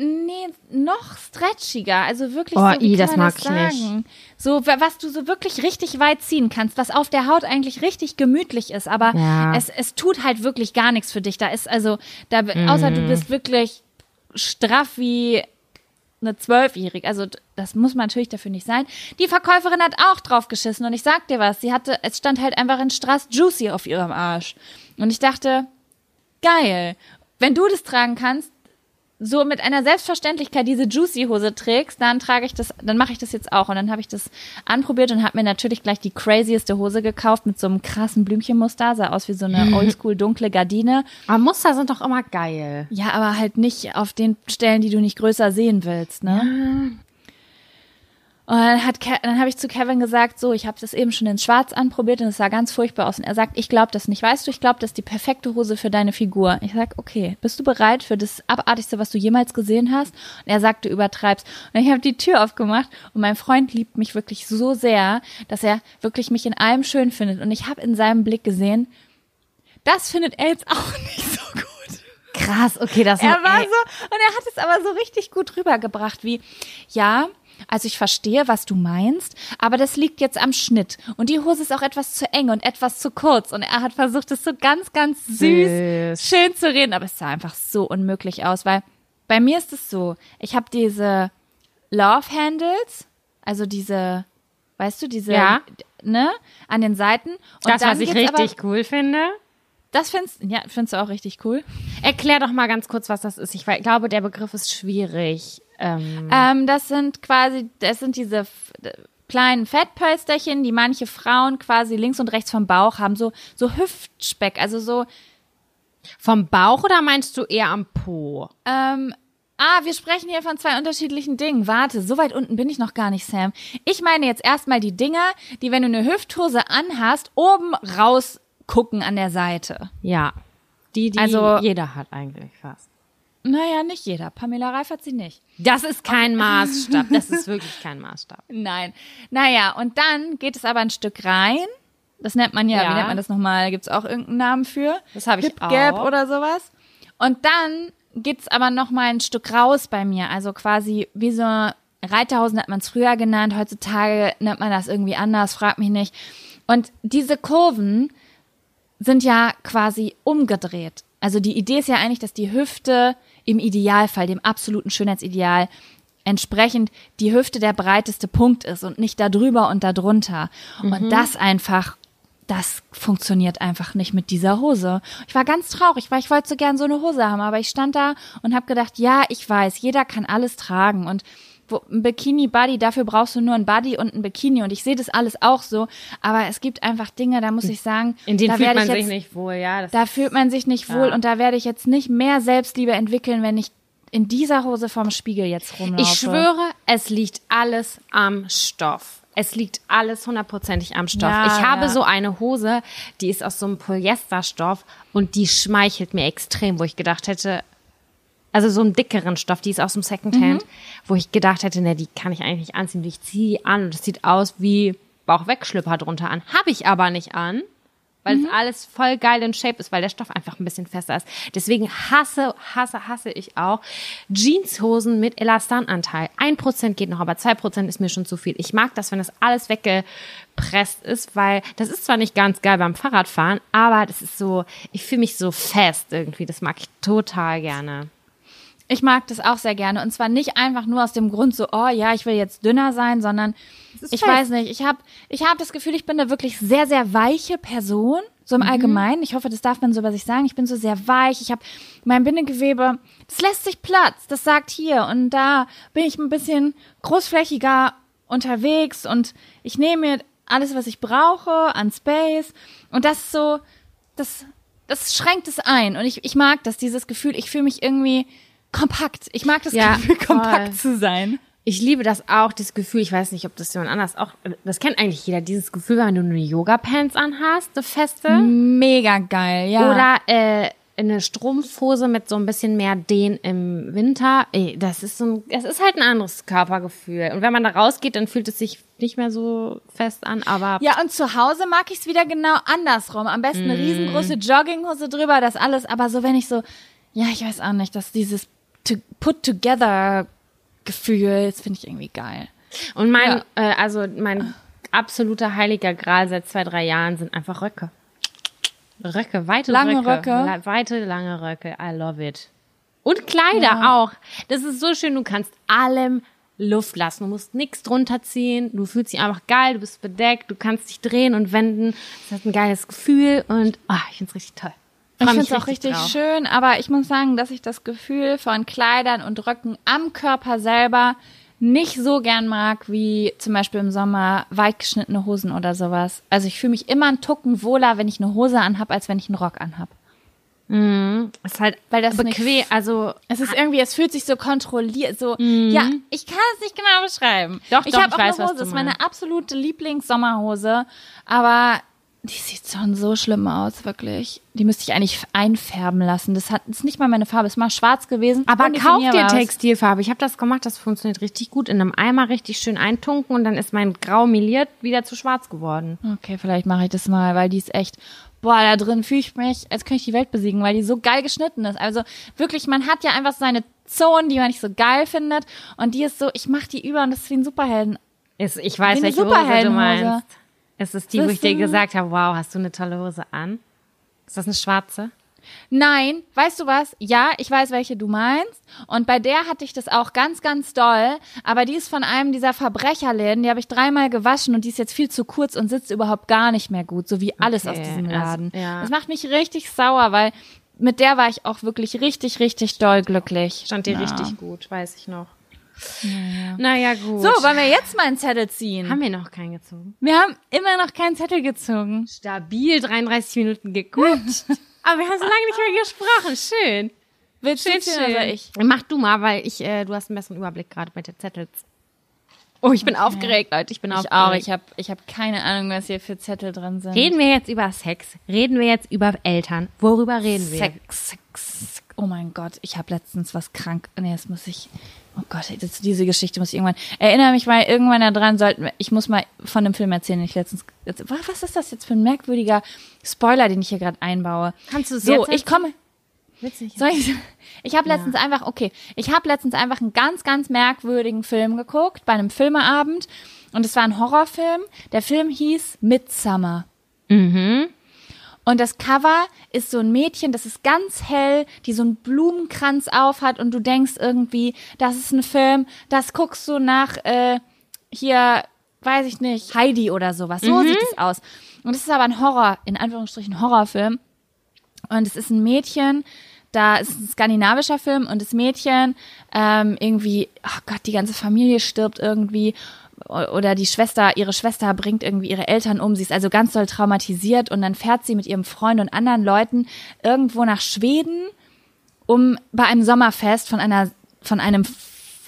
Nee, noch stretchiger. Also wirklich Oh, so, wie i, das mag das ich nicht. sagen? So, wa- was du so wirklich richtig weit ziehen kannst, was auf der Haut eigentlich richtig gemütlich ist, aber Ja. es, es tut halt wirklich gar nichts für dich. Da ist also, da, außer Mhm. du bist wirklich straff wie eine Zwölfjährige. Also das muss man natürlich dafür nicht sein. Die Verkäuferin hat auch drauf geschissen und ich sag dir was, sie hatte, es stand halt einfach in Strass Juicy auf ihrem Arsch. Und ich dachte, geil, wenn du das tragen kannst, so mit einer Selbstverständlichkeit diese Juicy-Hose trägst, dann trage ich das, dann mache ich das jetzt auch. Und dann habe ich das anprobiert und habe mir natürlich gleich die crazieste Hose gekauft mit so einem krassen Blümchenmuster, sah aus wie so eine oldschool dunkle Gardine. Aber Muster sind doch immer geil. Ja, aber halt nicht auf den Stellen, die du nicht größer sehen willst, ne? Und dann, hat Ke dann habe ich zu Kevin gesagt, so, ich habe das eben schon in Schwarz anprobiert und es sah ganz furchtbar aus. Und er sagt, ich glaube das nicht. Weißt du, ich glaube, das ist die perfekte Hose für deine Figur. Ich sag, okay, bist du bereit für das Abartigste, was du jemals gesehen hast? Und er sagte, übertreibst. Und ich habe die Tür aufgemacht und mein Freund liebt mich wirklich so sehr, dass er wirklich mich in allem schön findet. Und ich habe in seinem Blick gesehen, das findet er jetzt auch nicht so gut. Krass, okay, das Er war so, und er hat es aber so richtig gut rübergebracht, wie, ja, also ich verstehe, was du meinst, aber das liegt jetzt am Schnitt. Und die Hose ist auch etwas zu eng und etwas zu kurz. Und er hat versucht, es so ganz, ganz süß, Süß. schön zu reden, aber es sah einfach so unmöglich aus, weil bei mir ist es so, ich habe diese Love Handles, also diese, weißt du, diese, Ja. ne, an den Seiten. Und das, dann was ich richtig aber, cool finde. Das findest, ja, findest du auch richtig cool. Erklär doch mal ganz kurz, was das ist. Ich glaube, der Begriff ist schwierig. Ähm, Ähm, das sind quasi, das sind diese kleinen Fettpölsterchen, die manche Frauen quasi links und rechts vom Bauch haben, so, so Hüftspeck, also so, vom Bauch oder meinst du eher am Po? ähm, ah, wir sprechen hier von zwei unterschiedlichen Dingen. Warte, so weit unten bin ich noch gar nicht, Sam. Ich meine jetzt erstmal die Dinger, die, wenn du eine Hüfthose anhast, oben raus gucken an der Seite. Ja. Die, die Also- jeder hat eigentlich fast. Naja, nicht jeder. Pamela Reif hat sie nicht. Das ist kein Maßstab. Das ist wirklich kein Maßstab. Nein. Naja, und dann geht es aber ein Stück rein. Das nennt man ja, Ja. wie nennt man das nochmal? Gibt es auch irgendeinen Namen für? Das habe ich Hip Gap auch. oder sowas. Und dann geht's aber nochmal ein Stück raus bei mir. Also quasi wie so Reiterhosen hat man es früher genannt. Heutzutage nennt man das irgendwie anders, frag mich nicht. Und diese Kurven sind ja quasi umgedreht. Also die Idee ist ja eigentlich, dass die Hüfte im Idealfall, dem absoluten Schönheitsideal, entsprechend die Hüfte der breiteste Punkt ist und nicht da drüber und da drunter. Und das einfach, das funktioniert einfach nicht mit dieser Hose. Ich war ganz traurig, weil ich wollte so gern so eine Hose haben, aber ich stand da und habe gedacht, ja, ich weiß, jeder kann alles tragen und ein Bikini-Buddy, dafür brauchst du nur ein Buddy und ein Bikini und ich sehe das alles auch so, aber es gibt einfach Dinge, da muss ich sagen, In denen da fühlt man ich sich jetzt, nicht wohl, ja. Das da fühlt man sich nicht wohl Ja. und da werde ich jetzt nicht mehr Selbstliebe entwickeln, wenn ich in dieser Hose vorm Spiegel jetzt rumlaufe. Ich schwöre, es liegt alles am Stoff. Es liegt alles hundertprozentig am Stoff. Ja, ich habe ja. so eine Hose, die ist aus so einem Polyesterstoff und die schmeichelt mir extrem, wo ich gedacht hätte, also so einen dickeren Stoff, die ist aus dem Secondhand, Mhm. wo ich gedacht hätte, ne, die kann ich eigentlich nicht anziehen. Ich ziehe die an und es sieht aus wie Bauchwegschlüpper drunter an. Habe ich aber nicht an, weil Mhm. es alles voll geil in Shape ist, weil der Stoff einfach ein bisschen fester ist. Deswegen hasse, hasse, hasse ich auch Jeanshosen mit Elastananteil. Ein Prozent geht noch, aber zwei Prozent ist mir schon zu viel. Ich mag das, wenn das alles weggepresst ist, weil das ist zwar nicht ganz geil beim Fahrradfahren, aber das ist so, ich fühle mich so fest irgendwie. Das mag ich total gerne. Ich mag das auch sehr gerne. Und zwar nicht einfach nur aus dem Grund so, oh ja, ich will jetzt dünner sein, sondern ich fest. weiß nicht, ich habe ich hab das Gefühl, ich bin eine wirklich sehr, sehr weiche Person, so Mhm. im Allgemeinen. Ich hoffe, das darf man so über sich sagen. Ich bin so sehr weich. Ich habe mein Bindegewebe, das lässt sich Platz. Das sagt hier und da bin ich ein bisschen großflächiger unterwegs und ich nehme mir alles, was ich brauche an Space. Und das ist so, das, das schränkt es ein. Und ich, ich mag das, dieses Gefühl, ich fühle mich irgendwie kompakt. Ich mag das Ja, Gefühl, voll. kompakt zu sein. Ich liebe das auch, dieses Gefühl, ich weiß nicht, ob das jemand anders auch, das kennt eigentlich jeder, dieses Gefühl, wenn du eine Yoga-Pants anhast, eine feste. Mega geil, ja. Oder äh, eine Strumpfhose mit so ein bisschen mehr Dehn im Winter. Ey, das ist so ein, es ist halt ein anderes Körpergefühl. Und wenn man da rausgeht, dann fühlt es sich nicht mehr so fest an, aber. Ja, und zu Hause mag ich es wieder genau andersrum. Am besten eine riesengroße Jogginghose drüber, das alles. Aber so, wenn ich so, ja, ich weiß auch nicht, dass dieses to put together Gefühl, das finde ich irgendwie geil. Und mein, äh, also mein absoluter heiliger Gral seit zwei, drei Jahren sind einfach Röcke. Röcke, weite Lange Röcke. Röcke. Weite, lange Röcke. I love it. Und Kleider Ja. auch. Das ist so schön, du kannst allem Luft lassen. Du musst nichts drunter ziehen. Du fühlst dich einfach geil, du bist bedeckt, du kannst dich drehen und wenden. Das hat ein geiles Gefühl und ah, ich find's richtig toll. Ich finde es auch richtig drauf. schön, aber ich muss sagen, dass ich das Gefühl von Kleidern und Röcken am Körper selber nicht so gern mag wie zum Beispiel im Sommer weit geschnittene Hosen oder sowas. Also ich fühle mich immer einen Tucken wohler, wenn ich eine Hose anhab, als wenn ich einen Rock anhab. Ist halt Weil das bequem, also Es ist irgendwie, es fühlt sich so kontrolliert, so, ja, ich kann es nicht genau beschreiben. Mhm. Doch, ich habe auch weiß, eine Hose, ist meine absolute Lieblingssommerhose, aber die sieht schon so schlimm aus, wirklich. Die müsste ich eigentlich einfärben lassen. Das hat, ist nicht mal meine Farbe, ist mal schwarz gewesen. Aber kauf dir. Textilfarbe. Ich habe das gemacht, das funktioniert richtig gut. In einem Eimer richtig schön eintunken und dann ist mein Grau meliert wieder zu schwarz geworden. Okay, vielleicht mache ich das mal, weil die ist echt, boah, da drin fühle ich mich, als könnte ich die Welt besiegen, weil die so geil geschnitten ist. Also wirklich, man hat ja einfach seine Zonen, die man nicht so geil findet und die ist so, ich mache die über und das ist wie ein Superhelden. Ist, ich weiß, welche Hose du Superheldenhose. Meinst. Es ist die, Das wo ich dir ist- gesagt habe, wow, hast du eine tolle Hose an? Ist das eine schwarze? Nein, weißt du was? Ja, ich weiß, welche du meinst. Und bei der hatte ich das auch ganz, ganz doll. Aber die ist von einem dieser Verbrecherläden. Die habe ich dreimal gewaschen und die ist jetzt viel zu kurz und sitzt überhaupt gar nicht mehr gut. So wie alles Okay, aus diesem also, Laden. ja. Das macht mich richtig sauer, weil mit der war ich auch wirklich richtig, richtig doll glücklich. Stand dir ja. richtig gut, weiß ich noch. Naja, gut. So, wollen wir jetzt mal einen Zettel ziehen? haben wir noch keinen gezogen. Wir haben immer noch keinen Zettel gezogen. Stabil 33 Minuten geguckt. Aber wir haben so lange nicht mehr gesprochen. Schön. Willst du Schön, ziehen oder ich? Mach du mal, weil ich, äh, du hast einen besseren Überblick gerade bei den Zettels. Oh, ich bin aufgeregt, Leute. Ich bin Ich aufgeregt. auch. Ich habe ich hab keine Ahnung, was hier für Zettel drin sind. Reden wir jetzt über Sex? Reden wir jetzt über Eltern? Worüber reden wir? Sex, Sex, Sex. Oh mein Gott, ich habe letztens was krank. Nee, das muss ich. Oh Gott, das, diese Geschichte muss ich irgendwann. Erinnere mich mal irgendwann daran, sollten wir, ich muss mal von dem Film erzählen, den ich letztens. Jetzt, was ist das jetzt für ein merkwürdiger Spoiler, den ich hier gerade einbaue? Kannst du So, jetzt ich komme. Witzig. Soll ich, ich habe letztens einfach, okay, ich habe letztens einfach einen ganz, ganz merkwürdigen Film geguckt bei einem Filmeabend und es war ein Horrorfilm. Der Film hieß Midsummer. Und das Cover ist so ein Mädchen, das ist ganz hell, die so einen Blumenkranz auf hat und du denkst irgendwie, das ist ein Film, das guckst du nach äh, hier, weiß ich nicht, Heidi oder sowas. So sieht es aus. Und es ist aber ein Horror, in Anführungsstrichen Horrorfilm. Und es ist ein Mädchen, da ist ein skandinavischer Film und das Mädchen ähm, irgendwie, ach Gott, die ganze Familie stirbt irgendwie oder die Schwester, ihre Schwester bringt irgendwie ihre Eltern um. Sie ist also ganz doll traumatisiert und dann fährt sie mit ihrem Freund und anderen Leuten irgendwo nach Schweden, um bei einem Sommerfest von einer, von einem,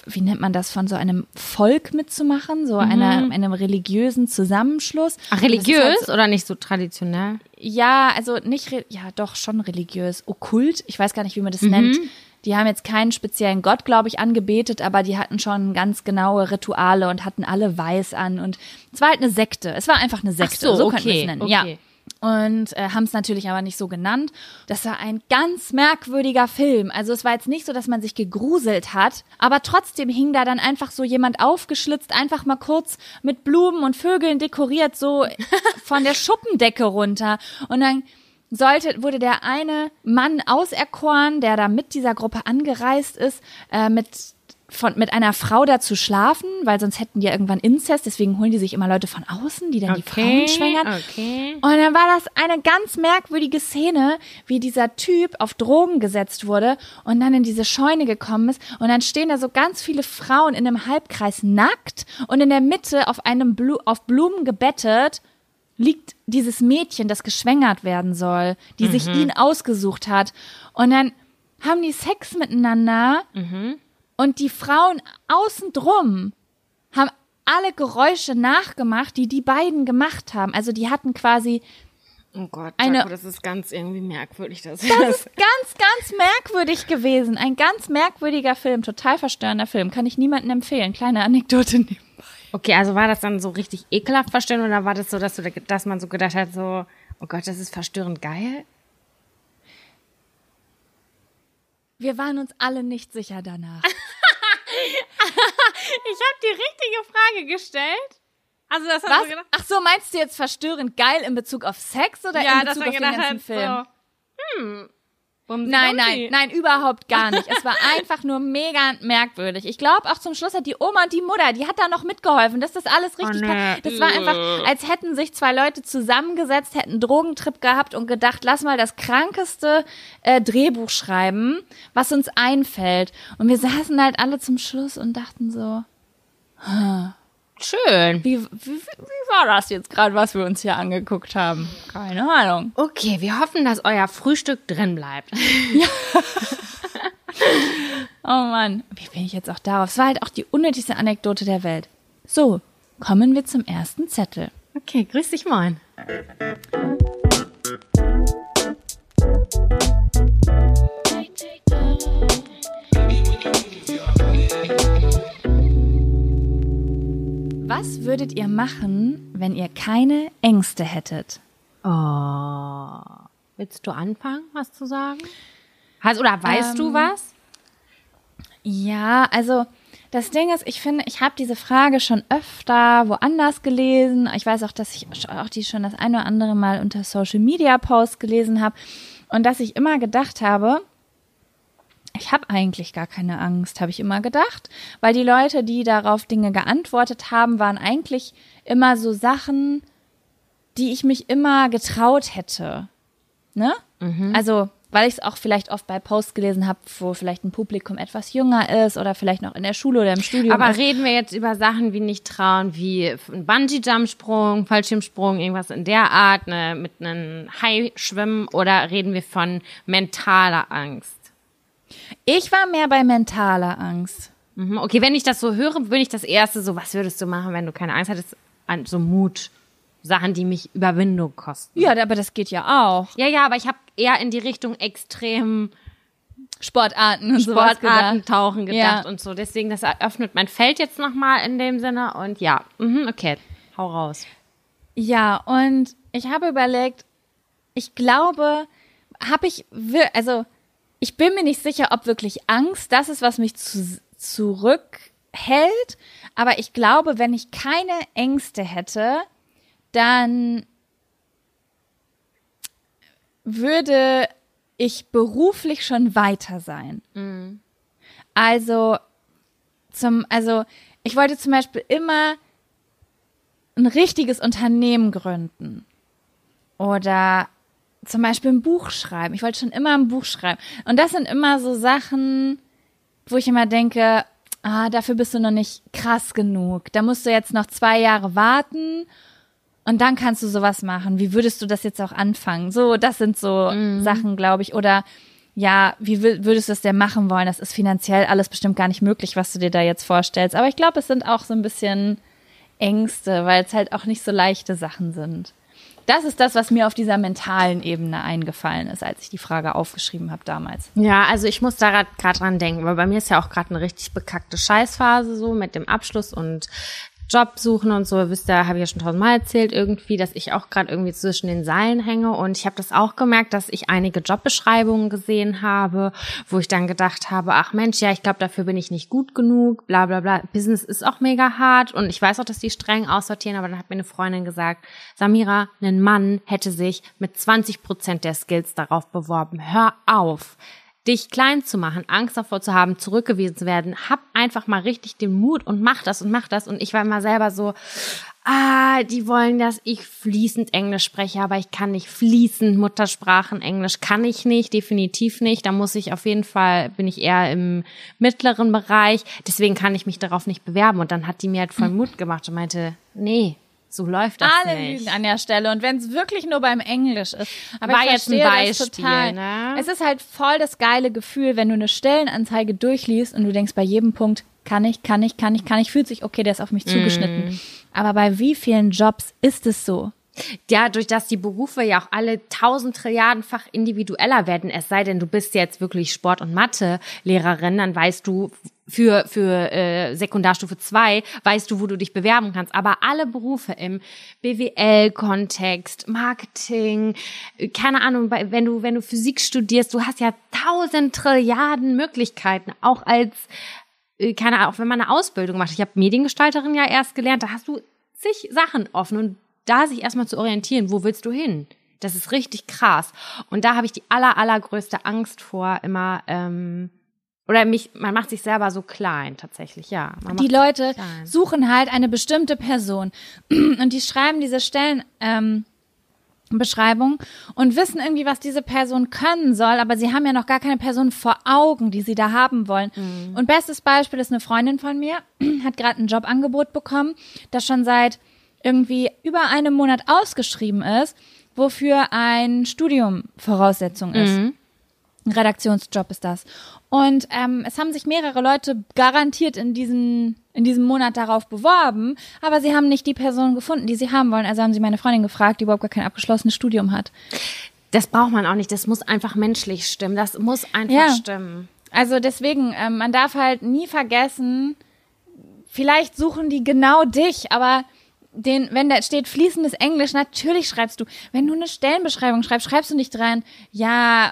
wie nennt man das, von so einem Volk mitzumachen, so einer, einem religiösen Zusammenschluss. Ach, religiös halt so- oder nicht so traditionell? ja, also nicht, ja, doch schon religiös. Okkult, ich weiß gar nicht, wie man das nennt. Die haben jetzt keinen speziellen Gott, glaube ich, angebetet, aber die hatten schon ganz genaue Rituale und hatten alle weiß an. Und es war halt eine Sekte. Es war einfach eine Sekte. Ach so, könnten wir okay, es nennen. okay. Ja. Und äh, haben es natürlich aber nicht so genannt. Das war ein ganz merkwürdiger Film. Also es war jetzt nicht so, dass man sich gegruselt hat, aber trotzdem hing da dann einfach so jemand aufgeschlitzt, einfach mal kurz mit Blumen und Vögeln dekoriert, so von der Schuppendecke runter. Und dann sollte, wurde der eine Mann auserkoren, der da mit dieser Gruppe angereist ist, äh, mit von, mit einer Frau da zu schlafen, weil sonst hätten die ja irgendwann Inzest, deswegen holen die sich immer Leute von außen, die dann die Frauen schwängern. okay. Und dann war das eine ganz merkwürdige Szene, wie dieser Typ auf Drogen gesetzt wurde und dann in diese Scheune gekommen ist. Und dann stehen da so ganz viele Frauen in einem Halbkreis nackt und in der Mitte auf einem Blu auf Blumen gebettet liegt dieses Mädchen, das geschwängert werden soll, die sich ihn ausgesucht hat. Und dann haben die Sex miteinander Und die Frauen außen drum haben alle Geräusche nachgemacht, die die beiden gemacht haben. Also die hatten quasi Oh Gott, Eine- Jaco, das ist ganz irgendwie merkwürdig. Das, Das ist ganz, ganz merkwürdig gewesen. Ein ganz merkwürdiger Film, total verstörender Film. Kann ich niemandem empfehlen. Kleine Anekdote nebenbei. Okay, also war das dann so richtig ekelhaft verstörend oder war das so, dass, du, da- dass man so gedacht hat, so, oh Gott, das ist verstörend geil? Wir waren uns alle nicht sicher danach. Ich habe die richtige Frage gestellt. Also das Was? Ach so, meinst du jetzt verstörend geil in Bezug auf Sex oder ja, in Bezug auf den gedacht ganzen hat, Film? so, hm, bumsi, Nein, bumsi. nein, nein, überhaupt gar nicht. Es war einfach nur mega merkwürdig. Ich glaube, auch zum Schluss hat die Oma und die Mutter, die hat da noch mitgeholfen, dass das alles richtig nee. war. Das war einfach, als hätten sich zwei Leute zusammengesetzt, hätten einen Drogentrip gehabt und gedacht, lass mal das krankeste äh, Drehbuch schreiben, was uns einfällt. Und wir saßen halt alle zum Schluss und dachten so, Schön. wie, wie, wie war das jetzt gerade, was wir uns hier angeguckt haben? Keine Ahnung. Okay, wir hoffen, dass euer Frühstück drin bleibt. Oh Mann, wie bin ich jetzt auch darauf? Es war halt auch die unnötigste Anekdote der Welt. So, kommen wir zum ersten Zettel. Okay, grüß dich moin. Was würdet ihr machen, wenn ihr keine Ängste hättet? Oh. Willst du anfangen, was zu sagen? Hast, oder weißt du Ähm, was? Ja, also das Ding ist, ich finde, ich habe diese Frage schon öfter woanders gelesen. Ich weiß auch, dass ich auch die schon das eine oder andere Mal unter Social Media Posts gelesen habe und dass ich immer gedacht habe, ich habe eigentlich gar keine Angst, habe ich immer gedacht, weil die Leute, die darauf Dinge geantwortet haben, waren eigentlich immer so Sachen, die ich mich immer getraut hätte. Ne? Also, weil ich es auch vielleicht oft bei Posts gelesen habe, wo vielleicht ein Publikum etwas jünger ist oder vielleicht noch in der Schule oder im Studium Aber ist. reden wir jetzt über Sachen wie nicht trauen, wie ein Bungee-Jump-Sprung, Fallschirmsprung, irgendwas in der Art, ne, mit einem Hai-Schwimmen oder reden wir von mentaler Angst? Ich war mehr bei mentaler Angst. Mhm. Okay, wenn ich das so höre, bin ich das erste so, was würdest du machen, wenn du keine Angst hättest? An so Mut. Sachen, die mich Überwindung kosten. Ja, aber das geht ja auch. Ja, ja, aber ich habe eher in die Richtung extrem Sportarten und Sportarten, gedacht. Tauchen gedacht Ja. und so. Deswegen, das eröffnet mein Feld jetzt nochmal in dem Sinne. Und ja, mhm, okay, hau raus. Ja, und ich habe überlegt, ich glaube, habe ich, also ich bin mir nicht sicher, ob wirklich Angst das ist, was mich zu, zurückhält. Aber ich glaube, wenn ich keine Ängste hätte, dann würde ich beruflich schon weiter sein. Also zum, also ich wollte zum Beispiel immer ein richtiges Unternehmen gründen. Oder zum Beispiel ein Buch schreiben. Ich wollte schon immer ein Buch schreiben. Und das sind immer so Sachen, wo ich immer denke, ah, dafür bist du noch nicht krass genug. Da musst du jetzt noch zwei Jahre warten und dann kannst du sowas machen. Wie würdest du das jetzt auch anfangen? So, das sind so Sachen, glaube ich. Oder ja, wie wür- würdest du es denn machen wollen? Das ist finanziell alles bestimmt gar nicht möglich, was du dir da jetzt vorstellst. Aber ich glaube, es sind auch so ein bisschen Ängste, weil es halt auch nicht so leichte Sachen sind. Das ist das, was mir auf dieser mentalen Ebene eingefallen ist, als ich die Frage aufgeschrieben habe damals. Ja, also ich muss da gerade dran denken, weil bei mir ist ja auch gerade eine richtig bekackte Scheißphase so mit dem Abschluss und Job suchen und so. Wisst ihr, habe ich ja schon tausendmal erzählt irgendwie, dass ich auch gerade irgendwie zwischen den Seilen hänge und ich habe das auch gemerkt, dass ich einige Jobbeschreibungen gesehen habe, wo ich dann gedacht habe, ach Mensch, ja, ich glaube, dafür bin ich nicht gut genug, bla bla bla. Business ist auch mega hart und ich weiß auch, dass die streng aussortieren, aber dann hat mir eine Freundin gesagt, Samira, ein Mann hätte sich mit 20 Prozent der Skills darauf beworben. Hör auf dich klein zu machen, Angst davor zu haben, zurückgewiesen zu werden. Hab einfach mal richtig den Mut und mach das und mach das. Und ich war immer selber so, ah, die wollen, dass ich fließend Englisch spreche, aber ich kann nicht fließend Muttersprachen Englisch kann ich nicht, definitiv nicht. Da muss ich auf jeden Fall, bin ich eher im mittleren Bereich. Deswegen kann ich mich darauf nicht bewerben. Und dann hat die mir halt voll Mut gemacht und meinte, nee, So läuft das Alle nicht. lügen an der Stelle. Und wenn es wirklich nur beim Englisch ist. Aber War ich jetzt ein Beispiel, total. ne? Es ist halt voll das geile Gefühl, wenn du eine Stellenanzeige durchliest und du denkst bei jedem Punkt, kann ich, kann ich, kann ich, kann ich, fühlt sich, okay, der ist auf mich Mhm. zugeschnitten. Aber bei wie vielen Jobs ist es so? Ja, durch das die Berufe ja auch alle tausend Trilliardenfach individueller werden, es sei denn, du bist jetzt wirklich Sport- und Mathe-Lehrerin, dann weißt du für, für äh, Sekundarstufe 2, weißt du, wo du dich bewerben kannst. Aber alle Berufe im BWL-Kontext, Marketing, äh, keine Ahnung, wenn du, wenn du Physik studierst, du hast ja tausend Trilliarden Möglichkeiten, auch als äh, keine Ahnung, auch wenn man eine Ausbildung macht. Ich habe Mediengestalterin ja erst gelernt, da hast du zig Sachen offen und da sich erstmal zu orientieren, wo willst du hin? Das ist richtig krass. Und da habe ich die aller, allergrößte Angst vor, immer, ähm, oder mich, man macht sich selber so klein, tatsächlich, ja. Die Leute suchen halt eine bestimmte Person und die schreiben diese Stellen. Ähm, Beschreibung und wissen irgendwie, was diese Person können soll, aber sie haben ja noch gar keine Person vor Augen, die sie da haben wollen. Und bestes Beispiel ist eine Freundin von mir, hat gerade ein Jobangebot bekommen, das schon seit irgendwie über einem Monat ausgeschrieben ist, wofür ein Studium Voraussetzung ist. Ein Redaktionsjob ist das. Und ähm, es haben sich mehrere Leute garantiert in, diesen, in diesem Monat darauf beworben, aber sie haben nicht die Person gefunden, die sie haben wollen. Also haben sie meine Freundin gefragt, die überhaupt gar kein abgeschlossenes Studium hat. Das braucht man auch nicht, das muss einfach menschlich stimmen, das muss einfach Ja. stimmen. Also deswegen, ähm, man darf halt nie vergessen, vielleicht suchen die genau dich, aber den, wenn da steht fließendes Englisch, natürlich schreibst du. Wenn du eine Stellenbeschreibung schreibst, schreibst du nicht rein, ja,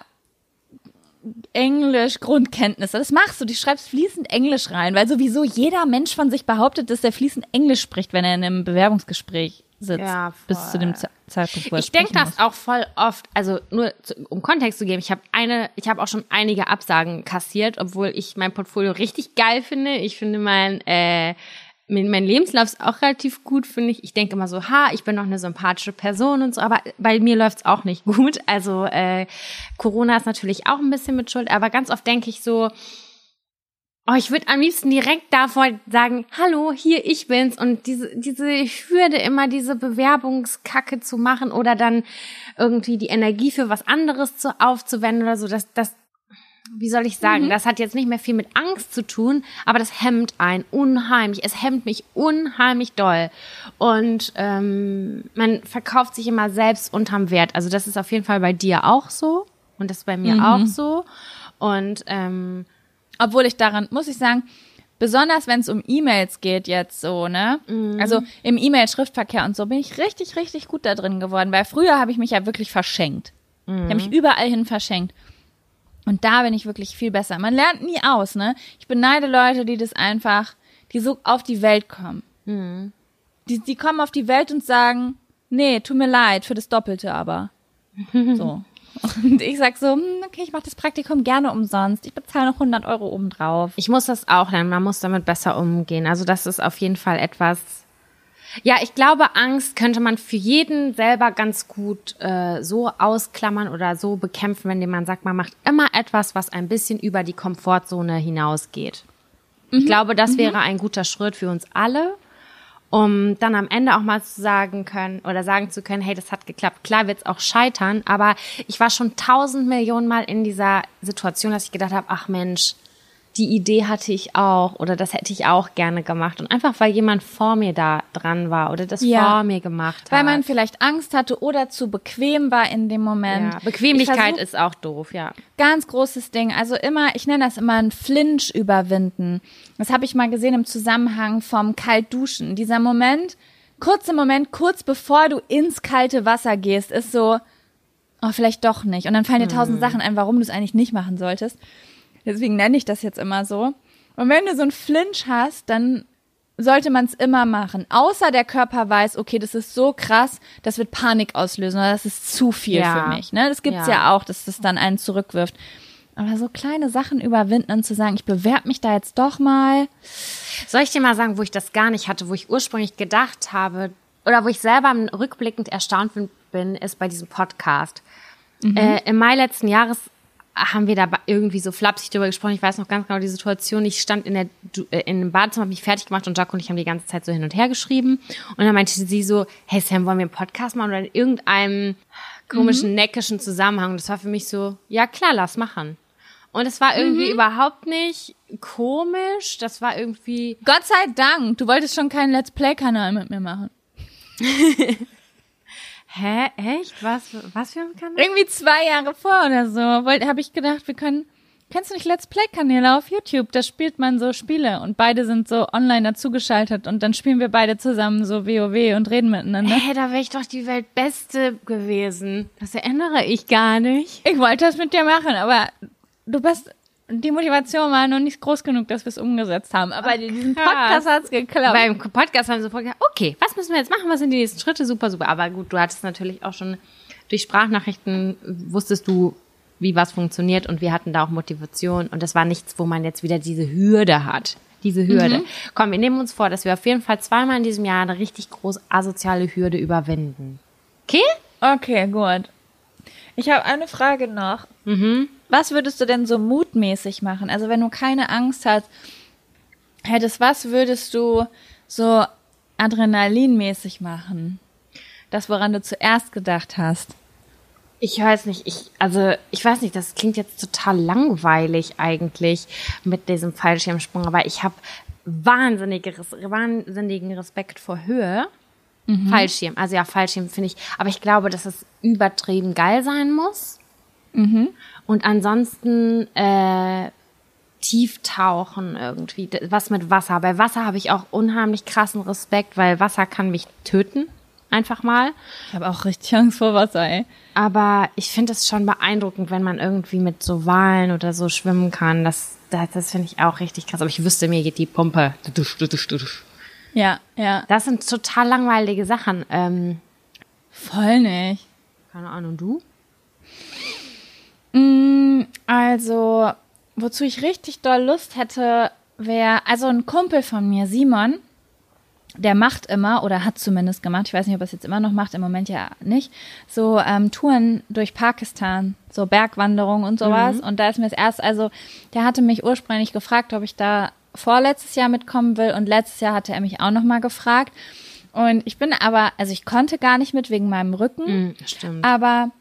Englisch, Grundkenntnisse. Das machst du, du schreibst fließend Englisch rein, weil sowieso jeder Mensch von sich behauptet, dass er fließend Englisch spricht, wenn er in einem Bewerbungsgespräch sitzt. Ja, bis zu dem Ze- Zeitpunkt, wo er Ich denke das muss. auch voll oft, also nur zu, um Kontext zu geben, ich habe eine, ich habe auch schon einige Absagen kassiert, obwohl ich mein Portfolio richtig geil finde. Ich finde mein äh, mein Lebenslauf ist auch relativ gut, finde ich. Ich denke immer so, ha, ich bin noch eine sympathische Person und so, aber bei mir läuft's auch nicht gut. Also äh, Corona ist natürlich auch ein bisschen mit Schuld, aber ganz oft denke ich so, Oh, ich würde am liebsten direkt davor sagen, hallo, hier, ich bin's. Und diese, diese Hürde, immer diese Bewerbungskacke zu machen oder dann irgendwie die Energie für was anderes zu, aufzuwenden oder so, das, das, wie soll ich sagen, das hat jetzt nicht mehr viel mit Angst zu tun, aber das hemmt einen unheimlich. Es hemmt mich unheimlich doll. Und ähm, man verkauft sich immer selbst unterm Wert. Also das ist auf jeden Fall bei dir auch so. Und das ist bei mir auch so. Und ähm, Obwohl ich daran, muss ich sagen, besonders wenn es um E-Mails geht jetzt so, ne? Also im E-Mail-Schriftverkehr und so bin ich richtig, richtig gut da drin geworden, weil früher habe ich mich ja wirklich verschenkt. Ich habe mich überall hin verschenkt. Und da bin ich wirklich viel besser. Man lernt nie aus, ne? Ich beneide Leute, die das einfach, die so auf die Welt kommen. Die, die kommen auf die Welt und sagen, nee, tut mir leid, für das Doppelte aber. So. Und ich sag so, hm, okay, ich mache das Praktikum gerne umsonst. Ich bezahle noch 100 Euro obendrauf. Ich muss das auch lernen. Man muss damit besser umgehen. Also das ist auf jeden Fall etwas. Ja, ich glaube, Angst könnte man für jeden selber ganz gut äh, so ausklammern oder so bekämpfen, wenn man sagt, man macht immer etwas, was ein bisschen über die Komfortzone hinausgeht. Ich glaube, das wäre ein guter Schritt für uns alle, um dann am Ende auch mal zu sagen können oder sagen zu können, hey, das hat geklappt. Klar wird's auch scheitern, aber ich war schon tausend Millionen Mal in dieser Situation, dass ich gedacht habe, ach Mensch, die Idee hatte ich auch oder das hätte ich auch gerne gemacht. Und einfach, weil jemand vor mir da dran war oder das Ja. vor mir gemacht hat. Weil man vielleicht Angst hatte oder zu bequem war in dem Moment. ja, Ich Bequemlichkeit ist auch doof, ja. ganz großes Ding. Also immer, ich nenne das immer ein Flinch überwinden. Das habe ich mal gesehen im Zusammenhang vom Kaltduschen. Dieser Moment, kurzer Moment, kurz bevor du ins kalte Wasser gehst, ist so, oh, vielleicht doch nicht. Und dann fallen dir tausend Sachen ein, warum du es eigentlich nicht machen solltest. Deswegen nenne ich das jetzt immer so. Und wenn du so einen Flinch hast, dann sollte man es immer machen. Außer der Körper weiß, okay, das ist so krass, das wird Panik auslösen oder das ist zu viel Ja. für mich. Ne? Das gibt's ja. Ja. auch, dass das dann einen zurückwirft. Aber so kleine Sachen überwinden und zu sagen, ich bewerbe mich da jetzt doch mal. Soll ich dir mal sagen, wo ich das gar nicht hatte, wo ich ursprünglich gedacht habe oder wo ich selber rückblickend erstaunt bin, ist bei diesem Podcast. Äh, Im Mai letzten Jahres haben wir da irgendwie so flapsig drüber gesprochen. Ich weiß noch ganz genau die Situation. Ich stand in der äh, in dem Badezimmer, habe mich fertig gemacht und Jaco und ich haben die ganze Zeit so hin und her geschrieben. Und dann meinte sie so, hey Sam, wollen wir einen Podcast machen oder in irgendeinem komischen, mhm. neckischen Zusammenhang? Und das war für mich so, ja klar, lass machen. Und es war irgendwie mhm. überhaupt nicht komisch. Das war irgendwie. Gott sei Dank, du wolltest schon keinen Let's Play-Kanal mit mir machen. Hä? Echt? Was, was für ein Kanal? Irgendwie zwei Jahre vor oder so. Habe ich gedacht, wir können. Kennst du nicht Let's Play-Kanäle auf YouTube? Da spielt man so Spiele und beide sind so online dazugeschaltet und dann spielen wir beide zusammen so WoW und reden miteinander. Hä, da wäre ich doch die Weltbeste gewesen. Das erinnere ich gar nicht. Ich wollte das mit dir machen, aber du bist die Motivation war noch nicht groß genug, dass wir es umgesetzt haben. Aber in diesem Podcast hat es geklappt. Beim Podcast haben sie sofort gesagt, okay, was müssen wir jetzt machen? Was sind die nächsten Schritte? Super, super. Aber gut, du hattest natürlich auch schon durch Sprachnachrichten wusstest du, wie was funktioniert und wir hatten da auch Motivation und das war nichts, wo man jetzt wieder diese Hürde hat. Diese Hürde. Mhm. Komm, wir nehmen uns vor, dass wir auf jeden Fall zweimal in diesem Jahr eine richtig große asoziale Hürde überwinden. Okay? Okay, gut. Ich habe eine Frage noch. Mhm. Was würdest du denn so mutmäßig machen? Also wenn du keine Angst hast, hättest, was würdest du so adrenalinmäßig machen? Das, woran du zuerst gedacht hast. Ich weiß nicht, ich, also, ich weiß nicht, das klingt jetzt total langweilig eigentlich mit diesem Fallschirmsprung, aber ich habe wahnsinnigen Respekt vor Höhe. Mhm. Fallschirm, also ja, Fallschirm finde ich, aber ich glaube, dass es übertrieben geil sein muss. Mhm. Und ansonsten äh, Tieftauchen irgendwie, was mit Wasser. Bei Wasser habe ich auch unheimlich krassen Respekt, weil Wasser kann mich töten. Einfach mal. Ich habe auch richtig Angst vor Wasser, ey. Aber ich finde es schon beeindruckend, wenn man irgendwie mit so Walen oder so schwimmen kann. Das, das, das finde ich auch richtig krass. Aber ich wüsste, mir geht die Pumpe. Ja, ja. Das sind total langweilige Sachen. Ähm, Voll nicht. Keine Ahnung, du? Mm, also, wozu ich richtig doll Lust hätte, wäre, also ein Kumpel von mir, Simon, der macht immer oder hat zumindest gemacht, ich weiß nicht, ob er es jetzt immer noch macht, im Moment ja nicht, so ähm, Touren durch Pakistan, so Bergwanderung und sowas. Mhm. Und da ist mir das erst, also der hatte mich ursprünglich gefragt, ob ich da vorletztes Jahr mitkommen will und letztes Jahr hatte er mich auch nochmal gefragt. Und ich bin aber, also ich konnte gar nicht mit wegen meinem Rücken. Mhm, stimmt. Aber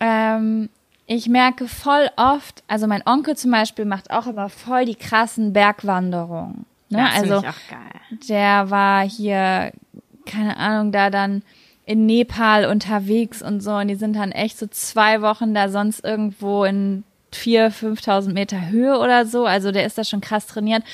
ähm, ich merke voll oft, also mein Onkel zum Beispiel macht auch immer voll die krassen Bergwanderungen. Ne? Das also ich auch geil. der war hier, keine Ahnung, da dann in Nepal unterwegs und so und die sind dann echt so zwei Wochen da sonst irgendwo in vier, 5.000 Meter Höhe oder so. Also der ist da schon krass trainiert.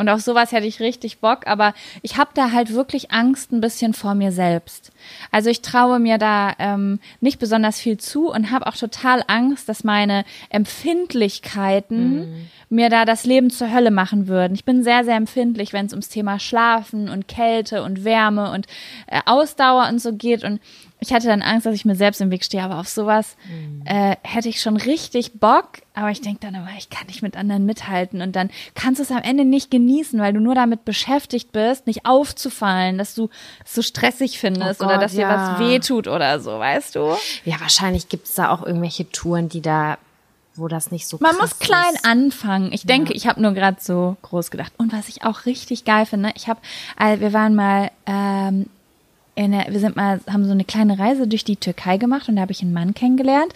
Und auf sowas hätte ich richtig Bock, aber ich habe da halt wirklich Angst ein bisschen vor mir selbst. Also ich traue mir da ähm, nicht besonders viel zu und habe auch total Angst, dass meine Empfindlichkeiten mhm. mir da das Leben zur Hölle machen würden. Ich bin sehr, sehr empfindlich, wenn es ums Thema Schlafen und Kälte und Wärme und äh, Ausdauer und so geht. Und ich hatte dann Angst, dass ich mir selbst im Weg stehe, aber auf sowas mhm. äh, hätte ich schon richtig Bock. Aber ich denke dann immer, ich kann nicht mit anderen mithalten und dann kannst du es am Ende nicht genießen, weil du nur damit beschäftigt bist, nicht aufzufallen, dass du es so stressig findest oh Gott, oder dass ja. dir was wehtut oder so, weißt du? Ja, wahrscheinlich gibt es da auch irgendwelche Touren, die da wo das nicht so Man muss klein ist. anfangen. Ich denke, ja. ich habe nur gerade so groß gedacht. Und was ich auch richtig geil finde, ich habe, äh, wir waren mal ähm, der, wir sind mal, haben so eine kleine Reise durch die Türkei gemacht und da habe ich einen Mann kennengelernt,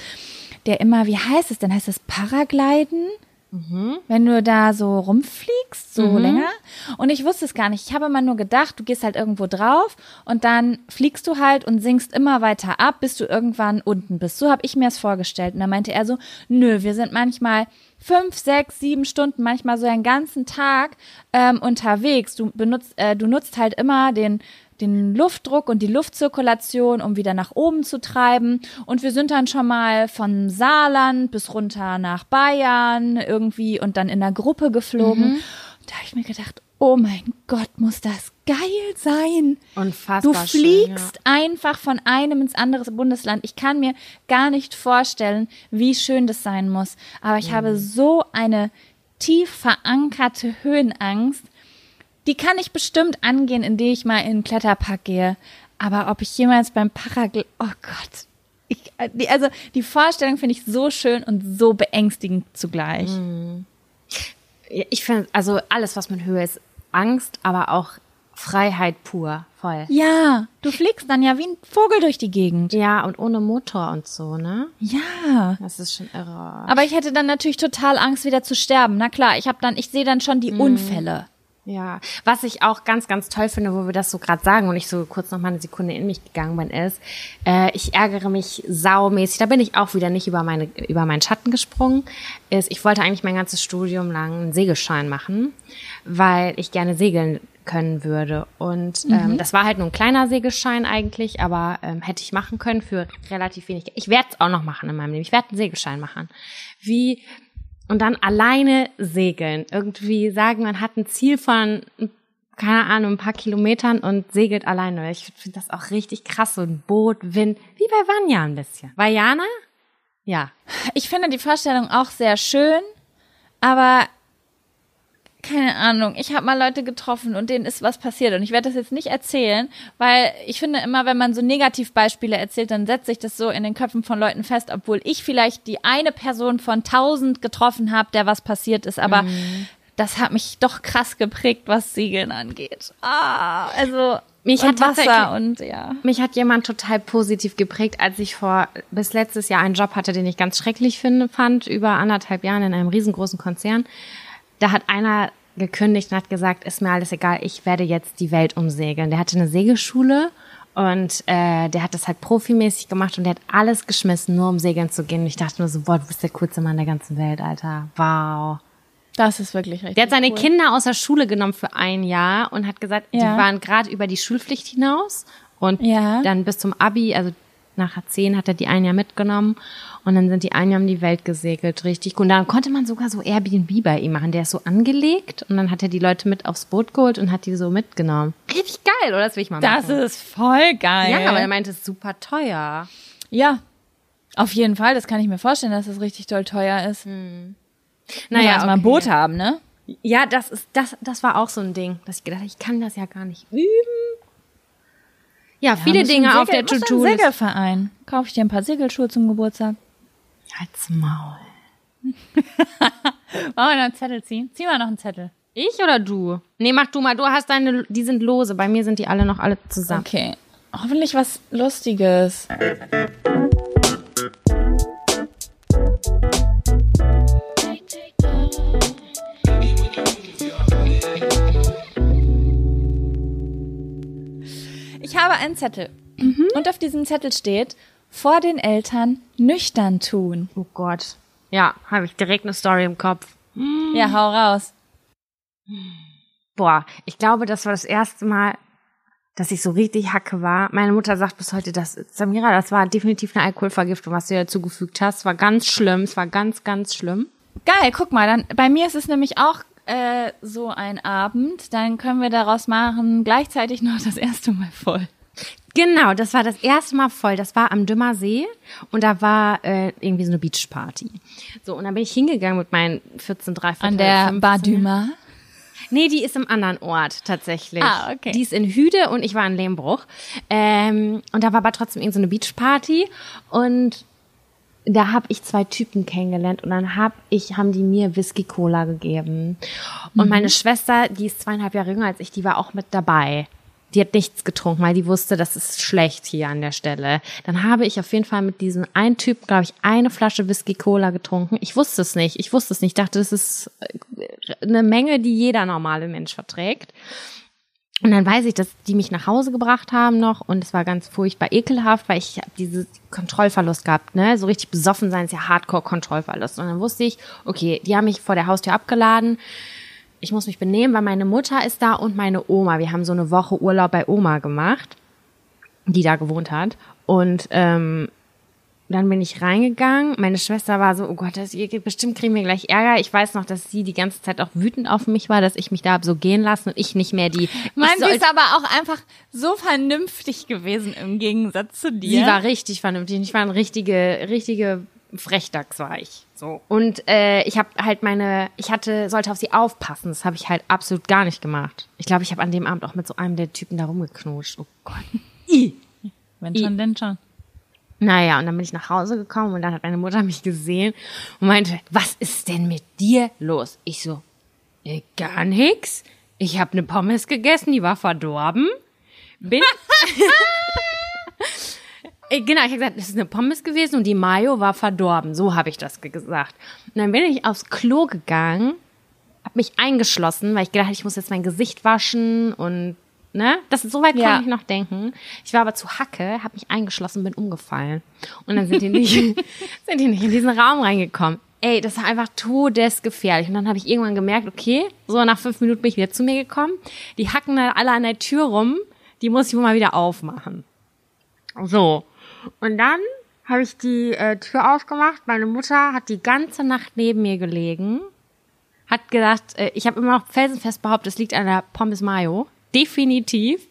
der immer, wie heißt es denn? Heißt es Paragliden? Mhm. Wenn du da so rumfliegst, so mhm. länger. Und ich wusste es gar nicht. Ich habe immer nur gedacht, du gehst halt irgendwo drauf und dann fliegst du halt und sinkst immer weiter ab, bis du irgendwann unten bist. So habe ich mir es vorgestellt. Und da meinte er so, nö, wir sind manchmal fünf, sechs, sieben Stunden, manchmal so einen ganzen Tag ähm, unterwegs. Du benutzt, äh, du nutzt halt immer den den Luftdruck und die Luftzirkulation, um wieder nach oben zu treiben. Und wir sind dann schon mal von Saarland bis runter nach Bayern irgendwie und dann in der Gruppe geflogen. Mhm. Da habe ich mir gedacht, oh mein Gott, muss das geil sein. Unfassbar. Du fliegst schön, ja. einfach von einem ins andere Bundesland. Ich kann mir gar nicht vorstellen, wie schön das sein muss. Aber ich mhm. habe so eine tief verankerte Höhenangst, die kann ich bestimmt angehen, indem ich mal in den Kletterpark gehe. Aber ob ich jemals beim Paragl... Oh Gott. Ich, äh, also die Vorstellung finde ich so schön und so beängstigend zugleich. Mhm. Ich finde, also alles, was mit Höhe ist, Angst, aber auch Freiheit pur, voll. Ja, du fliegst dann ja wie ein Vogel durch die Gegend. Ja, und ohne Motor und so, ne? Ja. Das ist schon irre. Aber ich hätte dann natürlich total Angst, wieder zu sterben. Na klar, ich habe dann, ich sehe dann schon die Unfälle. Ja, was ich auch ganz, ganz toll finde, wo wir das so gerade sagen und ich so kurz noch mal eine Sekunde in mich gegangen bin, ist, äh, ich ärgere mich saumäßig. Da bin ich auch wieder nicht über meine über meinen Schatten gesprungen. Ist, ich wollte eigentlich mein ganzes Studium lang einen Segelschein machen, weil ich gerne segeln können würde. Und ähm, das war halt nur ein kleiner Segelschein eigentlich, aber ähm, hätte ich machen können für relativ wenig. Geld. Ich werde es auch noch machen in meinem Leben. Ich werde einen Segelschein machen. Wie und dann alleine segeln. Irgendwie sagen, man hat ein Ziel von, keine Ahnung, ein paar Kilometern und segelt alleine. Ich finde das auch richtig krass, so ein Boot, Wind, wie bei Vanya ein bisschen. Vajana? Ja. Ich finde die Vorstellung auch sehr schön, aber keine Ahnung, ich habe mal Leute getroffen und denen ist was passiert und ich werde das jetzt nicht erzählen, weil ich finde immer, wenn man so Negativbeispiele erzählt, dann setzt sich das so in den Köpfen von Leuten fest, obwohl ich vielleicht die eine Person von tausend getroffen habe, der was passiert ist, aber Mhm. das hat mich doch krass geprägt, was Segeln angeht. Ah, also Mich hat Wasser und ja. Mich hat jemand total positiv geprägt, als ich vor bis letztes Jahr einen Job hatte, den ich ganz schrecklich finde, fand, über anderthalb Jahren in einem riesengroßen Konzern. Da hat einer gekündigt und hat gesagt, ist mir alles egal, ich werde jetzt die Welt umsegeln. Der hatte eine Segelschule und äh, der hat das halt profimäßig gemacht und der hat alles geschmissen, nur um segeln zu gehen. Und ich dachte nur so, boah, du bist der coolste Mann der ganzen Welt, Alter. Wow. Das ist wirklich richtig. Der hat seine cool. Kinder aus der Schule genommen für ein Jahr und hat gesagt, die Ja. waren gerade über die Schulpflicht hinaus und Ja. dann bis zum Abi, also nach zehn hat er die ein Jahr mitgenommen und dann sind die ein Jahr um die Welt gesegelt, richtig. Und dann konnte man sogar so Airbnb bei ihm machen. Der ist so angelegt und dann hat er die Leute mit aufs Boot geholt und hat die so mitgenommen. Richtig geil, oder? Das will ich mal Das machen. ist voll geil. ja, aber er meinte, es ist super teuer. Ja, auf jeden Fall. Das kann ich mir vorstellen, dass das richtig toll teuer ist. Naja, Naja, also mal ein okay. Boot haben, ne? Ja, das ist das das war auch so ein Ding, dass ich gedacht habe, ich kann das ja gar nicht üben. Ja, viele Dinge auf der To-Do. Segelverein. Kauf ich dir ein paar Segelschuhe zum Geburtstag. Halt's Maul. Wollen wir noch einen Zettel ziehen? Zieh mal noch einen Zettel. Ich oder du? Nee, mach du mal. Du hast deine, die sind lose. Bei mir sind die alle noch alle zusammen. Okay. Hoffentlich was Lustiges. Ich habe einen Zettel. Und auf diesem Zettel steht, vor den Eltern nüchtern tun. Oh Gott. Ja, habe ich direkt eine Story im Kopf. Ja, hau raus. Boah, ich glaube, das war das erste Mal, dass ich so richtig hacke war. Meine Mutter sagt bis heute, das, Samira, das war definitiv eine Alkoholvergiftung, was du dir zugefügt hast. Es war ganz schlimm. Es war ganz, ganz schlimm. Geil, guck mal, dann bei mir ist es nämlich auch äh, so ein Abend. Dann können wir daraus machen, gleichzeitig noch das erste Mal voll. Genau, das war das erste Mal voll. Das war am Dümmer See und da war äh, irgendwie so eine Beachparty. So, und dann bin ich hingegangen mit meinen 14, 13, An der Bar Dümer. Nee, die ist im anderen Ort tatsächlich. Ah, okay. Die ist in Hüde und ich war in Lehmbruch. Ähm, und da war aber trotzdem irgendeine so eine Beachparty und da habe ich zwei Typen kennengelernt und dann hab ich, haben die mir Whisky Cola gegeben. Und meine Schwester, die ist zweieinhalb Jahre jünger als ich, die war auch mit dabei. Die hat nichts getrunken, weil die wusste, das ist schlecht hier an der Stelle. Dann habe ich auf jeden Fall mit diesem einen Typ, glaube ich, eine Flasche Whisky Cola getrunken. Ich wusste es nicht. Ich wusste es nicht. Ich dachte, das ist äh, eine Menge, die jeder normale Mensch verträgt. Und dann weiß ich, dass die mich nach Hause gebracht haben noch und es war ganz furchtbar ekelhaft, weil ich habe diese Kontrollverlust gehabt, ne? So richtig besoffen sein ist ja Hardcore-Kontrollverlust. Und dann wusste ich, okay, die haben mich vor der Haustür abgeladen. Ich muss mich benehmen, weil meine Mutter ist da und meine Oma. Wir haben so eine Woche Urlaub bei Oma gemacht, die da gewohnt hat. Und ähm, dann bin ich reingegangen. Meine Schwester war so, oh Gott, das, bestimmt kriegen wir gleich Ärger. Ich weiß noch, dass sie die ganze Zeit auch wütend auf mich war, dass ich mich da hab so gehen lassen und ich nicht mehr die. Mein, ich sie ist aber auch einfach so vernünftig gewesen im Gegensatz zu dir. Sie war richtig vernünftig. Ich war ein richtige, richtige Frechdachs war ich. So. Und äh, ich habe halt meine, ich hatte, sollte auf sie aufpassen. Das habe ich halt absolut gar nicht gemacht. Ich glaube, ich habe an dem Abend auch mit so einem der Typen da rumgeknutscht. Oh Gott. I. Wenn schon, denn schon. Naja, und dann bin ich nach Hause gekommen und dann hat meine Mutter mich gesehen und meinte, was ist denn mit dir los? Ich so, äh, gar nix. Ich habe eine Pommes gegessen, die war verdorben. Bin Äh, Genau, ich habe gesagt, das ist eine Pommes gewesen und die Mayo war verdorben. So habe ich das ge- gesagt. Und dann bin ich aufs Klo gegangen, habe mich eingeschlossen, weil ich gedacht, ich muss jetzt mein Gesicht waschen und ne, das so weit Ja. konnte ich noch denken. Ich war aber zu Hacke, habe mich eingeschlossen, bin umgefallen und dann sind die nicht, sind die nicht in diesen Raum reingekommen. Ey, das war einfach todesgefährlich. Und dann habe ich irgendwann gemerkt, okay, so nach fünf Minuten bin ich wieder zu mir gekommen. Die hacken da alle an der Tür rum, die muss ich wohl mal wieder aufmachen. So. Und dann habe ich die äh, Tür aufgemacht. Meine Mutter hat die ganze Nacht neben mir gelegen. Hat gedacht, äh, ich habe immer noch felsenfest behauptet, es liegt an der Pommes Mayo. Definitiv.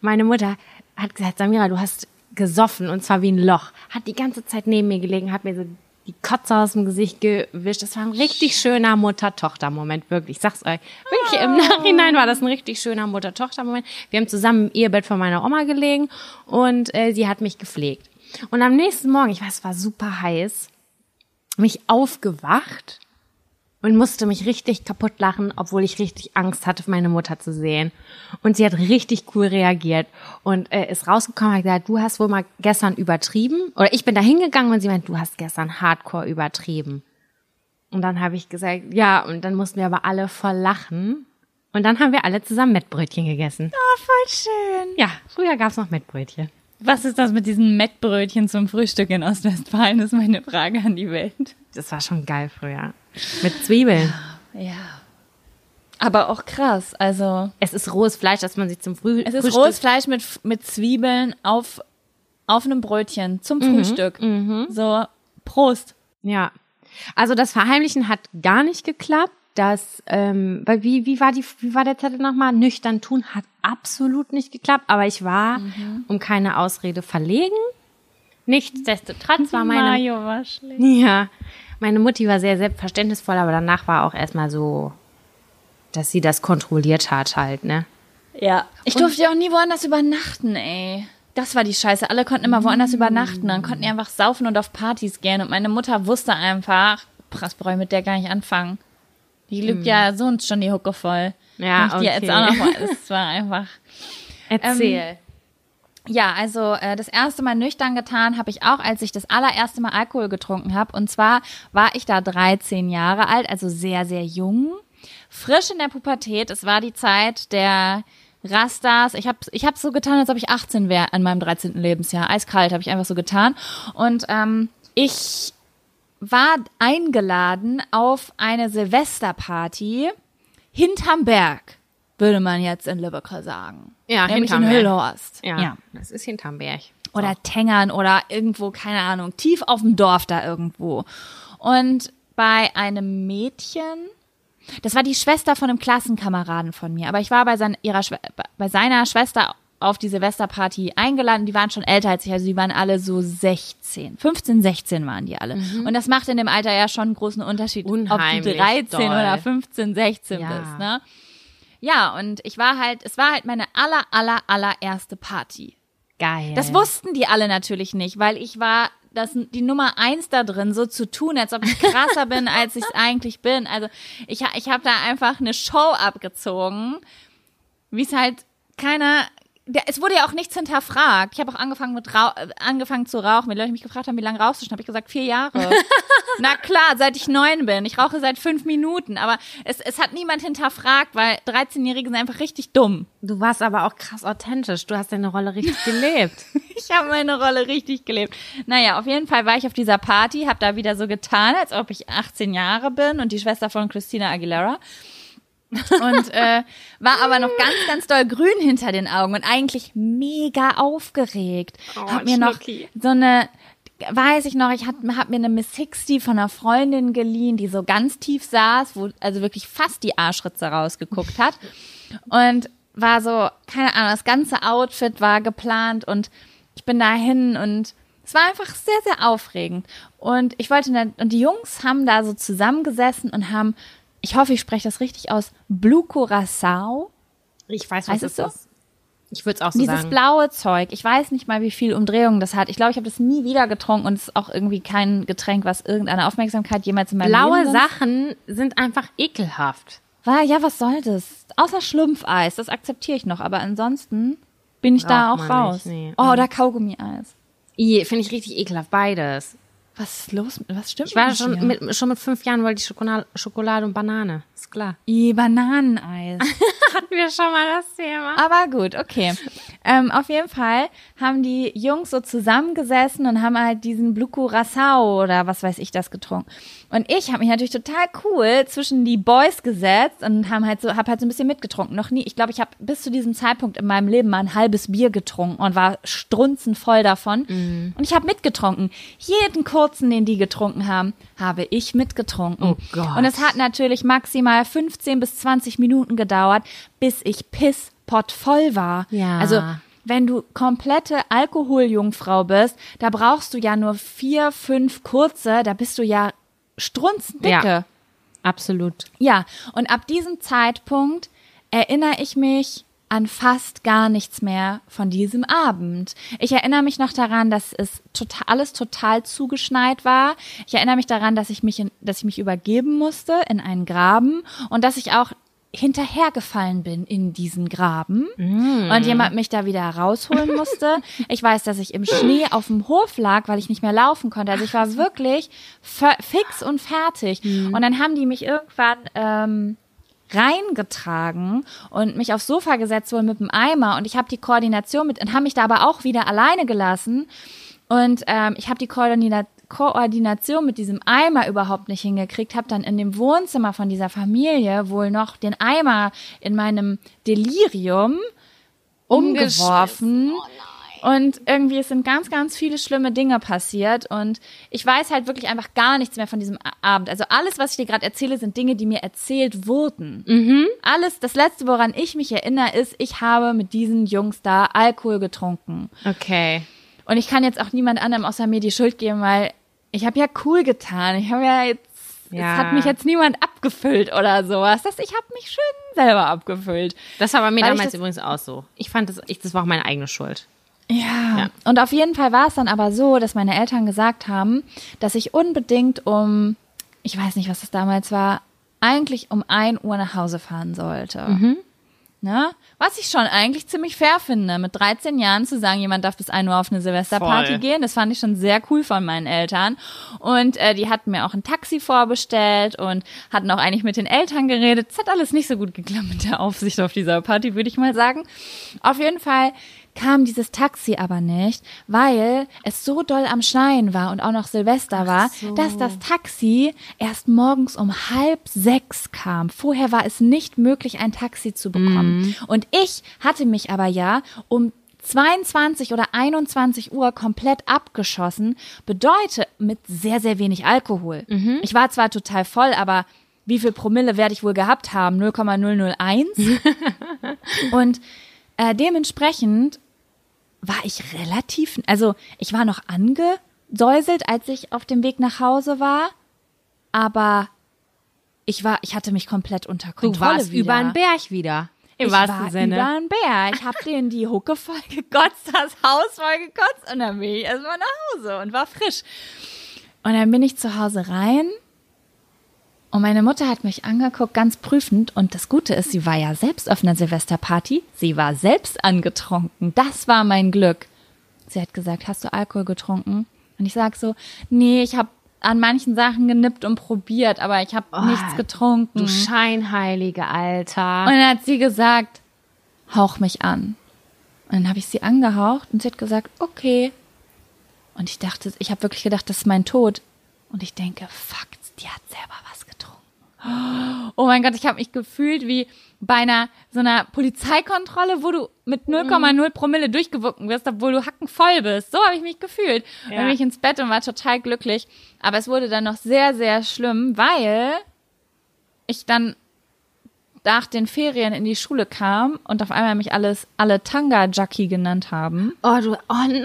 Meine Mutter hat gesagt, Samira, du hast gesoffen und zwar wie ein Loch. Hat die ganze Zeit neben mir gelegen, hat mir so die Kotze aus dem Gesicht gewischt. Das war ein richtig schöner Mutter-Tochter-Moment, wirklich. Ich sag's euch. Wirklich, im Nachhinein war das ein richtig schöner Mutter-Tochter-Moment. Wir haben zusammen im Ehebett von meiner Oma gelegen und äh, sie hat mich gepflegt. Und am nächsten Morgen, ich weiß, es war super heiß, mich aufgewacht und musste mich richtig kaputt lachen, obwohl ich richtig Angst hatte, meine Mutter zu sehen. Und sie hat richtig cool reagiert und äh, ist rausgekommen und hat gesagt, du hast wohl mal gestern übertrieben. Oder ich bin da hingegangen und sie meint, du hast gestern hardcore übertrieben. Und dann habe ich gesagt, ja, und dann mussten wir aber alle voll lachen. Und dann haben wir alle zusammen Mettbrötchen gegessen. Ah, voll schön. Ja, früher gab's noch Mettbrötchen. Was ist das mit diesen Mettbrötchen zum Frühstück in Ostwestfalen? Das ist meine Frage an die Welt. Das war schon geil früher. Mit Zwiebeln. Ja. Aber auch krass. Also, Es ist rohes Fleisch, das man sich zum Früh es ist Frühstück rohes Fleisch mit, mit Zwiebeln auf, auf einem Brötchen zum Frühstück. So, Prost. Ja. Also das Verheimlichen hat gar nicht geklappt. Das, ähm, weil wie, wie war die, wie war der Zettel nochmal? Nüchtern tun hat absolut nicht geklappt, aber ich war um keine Ausrede verlegen. Nichtsdestotrotz war meine, Mayo war schlecht. ja, meine Mutti war sehr selbstverständnisvoll, aber danach war auch erstmal so, dass sie das kontrolliert hat halt, ne? Ja. Ich durfte ja auch nie woanders übernachten, ey. Das war die Scheiße. Alle konnten immer woanders übernachten. Dann konnten die einfach saufen und auf Partys gehen. Und meine Mutter wusste einfach, krass, brauche ich mit der gar nicht anfangen. Die lügt ja sonst schon die Hucke voll. Ja, okay. jetzt auch noch mal, es war einfach. Erzähl. Ja, also äh, das erste Mal nüchtern getan habe ich auch, als ich das allererste Mal Alkohol getrunken habe. Und zwar war ich da 13 Jahre alt, also sehr, sehr jung. Frisch in der Pubertät. Es war die Zeit der Rastas. Ich habe ich hab so getan, als ob ich 18 wäre an meinem 13. Lebensjahr. Eiskalt habe ich einfach so getan. Und ähm, ich war eingeladen auf eine Silvesterparty hinterm Berg, würde man jetzt in Lübeck sagen. Ja, Nämlich in. Hüllhorst. ja, das ist hinterm Berg. Oder Tengern oder irgendwo, keine Ahnung, tief auf dem Dorf da irgendwo. Und bei einem Mädchen, das war die Schwester von einem Klassenkameraden von mir, aber ich war bei, sein, ihrer, bei seiner Schwester auf die Silvesterparty eingeladen. Die waren schon älter als ich, also die waren alle so 16. 15, 16 waren die alle. Und das macht in dem Alter ja schon einen großen Unterschied, ob du Unheimlich 13 doll. oder 15, 16 Ja. bist, ne? Ja, und ich war halt, es war halt meine aller, aller, allererste Party. Geil. Das wussten die alle natürlich nicht, weil ich war das, die Nummer eins da drin, so zu tun, als ob ich krasser bin, als ich es eigentlich bin. Also ich, ich habe da einfach eine Show abgezogen, wie es halt keiner. Der, es wurde ja auch nichts hinterfragt. Ich habe auch angefangen mit Rauch, äh, angefangen zu rauchen. Wenn Leute mich gefragt haben, wie lange rauchst du schon, habe ich gesagt vier Jahre. Na klar, seit ich neun bin. Ich rauche seit fünf Minuten. Aber es, es hat niemand hinterfragt, weil 13-Jährige sind einfach richtig dumm. Du warst aber auch krass authentisch. Du hast deine Rolle richtig gelebt. Ich habe meine Rolle richtig gelebt. Naja, auf jeden Fall war ich auf dieser Party, habe da wieder so getan, als ob ich 18 Jahre bin und die Schwester von Christina Aguilera. Und äh, war aber noch ganz, ganz doll grün hinter den Augen und eigentlich mega aufgeregt. Oh, hab mir noch Schnucki. so eine, weiß ich noch, ich hab, hab mir eine Miss 60 von einer Freundin geliehen, die so ganz tief saß, wo also wirklich fast die Arschritze rausgeguckt hat. Und war so, keine Ahnung, das ganze Outfit war geplant und ich bin dahin und es war einfach sehr, sehr aufregend. Und ich wollte, und die Jungs haben da so zusammengesessen und haben, ich hoffe, ich spreche das richtig aus, Blue Curacao. Ich weiß, Heißt es so? ist. Ich würde es auch so Dieses sagen. blaue Zeug, ich weiß nicht mal, wie viel Umdrehungen das hat. Ich glaube, ich habe das nie wieder getrunken und es ist auch irgendwie kein Getränk, was irgendeine Aufmerksamkeit jemals in meinem Blaue Leben sonst- Sachen sind einfach ekelhaft. War, ja, was soll das? Außer Schlumpfeis, das akzeptiere ich noch, aber ansonsten bin ich da auch Braucht raus. nicht, nee. Oh, oder Kaugummi-Eis. I, Finde ich richtig ekelhaft, beides. Was ist los? Was stimmt Ich war schon mit, schon mit fünf Jahren wollte ich Schokolade, Schokolade und Banane. Ist klar. I, Bananeneis. Hatten wir schon mal das Thema. Aber gut, okay. Ähm, auf jeden Fall haben die Jungs so zusammengesessen und haben halt diesen Blue Curacao oder was weiß ich das getrunken. Und ich habe mich natürlich total cool zwischen die Boys gesetzt und haben halt so, hab halt so ein bisschen mitgetrunken. Noch nie, ich glaube, ich habe bis zu diesem Zeitpunkt in meinem Leben mal ein halbes Bier getrunken und war strunzenvoll davon. Und ich habe mitgetrunken. Jeden kurzen, den die getrunken haben, habe ich mitgetrunken. Oh Gott. Und es hat natürlich maximal 15 bis 20 Minuten gedauert, bis ich pisspott war. Ja. Also wenn du komplette Alkoholjungfrau bist, da brauchst du ja nur vier, fünf kurze, da bist du ja strunzendicke. Ja. Absolut. Ja, und ab diesem Zeitpunkt erinnere ich mich an fast gar nichts mehr von diesem Abend. Ich erinnere mich noch daran, dass es total, alles total zugeschneit war. Ich erinnere mich daran, dass ich mich, in, dass ich mich übergeben musste in einen Graben und dass ich auch hinterhergefallen bin in diesen Graben und jemand mich da wieder rausholen musste. Ich weiß, dass ich im Schnee auf dem Hof lag, weil ich nicht mehr laufen konnte. Also ich war wirklich fix und fertig. Und dann haben die mich irgendwann ähm, reingetragen und mich aufs Sofa gesetzt wohl mit dem Eimer. Und ich habe die Koordination mit und haben mich da aber auch wieder alleine gelassen. Und ähm, ich habe die Koordina Koordination mit diesem Eimer überhaupt nicht hingekriegt, habe dann in dem Wohnzimmer von dieser Familie wohl noch den Eimer in meinem Delirium umgeworfen. Und irgendwie es sind ganz, ganz viele schlimme Dinge passiert und ich weiß halt wirklich einfach gar nichts mehr von diesem Abend. Also alles, was ich dir gerade erzähle, sind Dinge, die mir erzählt wurden. Alles, das Letzte, woran ich mich erinnere, ist, ich habe mit diesen Jungs da Alkohol getrunken. Okay. Und ich kann jetzt auch niemand anderem außer mir die Schuld geben, weil ich habe ja cool getan. Ich habe ja jetzt, Ja. es hat mich jetzt niemand abgefüllt oder sowas. Das, ich habe mich schön selber abgefüllt. Das war bei mir Weil damals das- übrigens auch so. Ich fand das, ich, das war auch meine eigene Schuld. Ja. Ja. Und auf jeden Fall war es dann aber so, dass meine Eltern gesagt haben, dass ich unbedingt um, ich weiß nicht, was das damals war, eigentlich um 1 Uhr nach Hause fahren sollte. Ne? Was ich schon eigentlich ziemlich fair finde, mit 13 Jahren zu sagen, jemand darf bis 1 Uhr auf eine Silvesterparty Voll. gehen. Das fand ich schon sehr cool von meinen Eltern. Und äh, die hatten mir auch ein Taxi vorbestellt und hatten auch eigentlich mit den Eltern geredet. Es hat alles nicht so gut geklappt mit der Aufsicht auf dieser Party, würde ich mal sagen. Auf jeden Fall kam dieses Taxi aber nicht, weil es so doll am Schneien war und auch noch Silvester war, dass das Taxi erst morgens um halb sechs kam. Vorher war es nicht möglich, ein Taxi zu bekommen. Und ich hatte mich aber ja um 22 oder 21 Uhr komplett abgeschossen, bedeutet mit sehr, sehr wenig Alkohol. Ich war zwar total voll, aber wie viel Promille werde ich wohl gehabt haben? 0,001? Und äh, dementsprechend war ich relativ, also ich war noch angesäuselt, als ich auf dem Weg nach Hause war, aber ich war, ich hatte mich komplett unter Du Kontrolle warst wieder. über einen Berg wieder. Im ich wahrsten war Sinne. über einen Bär. Ich habe denen die Hucke voll gekotzt, das Haus voll gekotzt und dann bin ich erstmal nach Hause und war frisch. Und dann bin ich zu Hause rein und meine Mutter hat mich angeguckt, ganz prüfend. Und das Gute ist, sie war ja selbst auf einer Silvesterparty. Sie war selbst angetrunken. Das war mein Glück. Sie hat gesagt, hast du Alkohol getrunken? Und ich sag so, nee, ich habe an manchen Sachen genippt und probiert, aber ich habe nichts getrunken. Du Scheinheilige, Alter. Und dann hat sie gesagt, hauch mich an. Und dann habe ich sie angehaucht und sie hat gesagt, okay. Und ich dachte, ich habe wirklich gedacht, das ist mein Tod. Und ich denke, fuck, die hat selber was. Oh mein Gott, ich habe mich gefühlt wie bei einer so einer Polizeikontrolle, wo du mit 0,0 Promille durchgewunken wirst, obwohl du hackenvoll bist. So habe ich mich gefühlt. Ja. Dann bin ich ins Bett und war total glücklich. Aber es wurde dann noch sehr, sehr schlimm, weil ich dann nach den Ferien in die Schule kam und auf einmal mich alles alle Tanga Jackie genannt haben, oh, du, oh nein.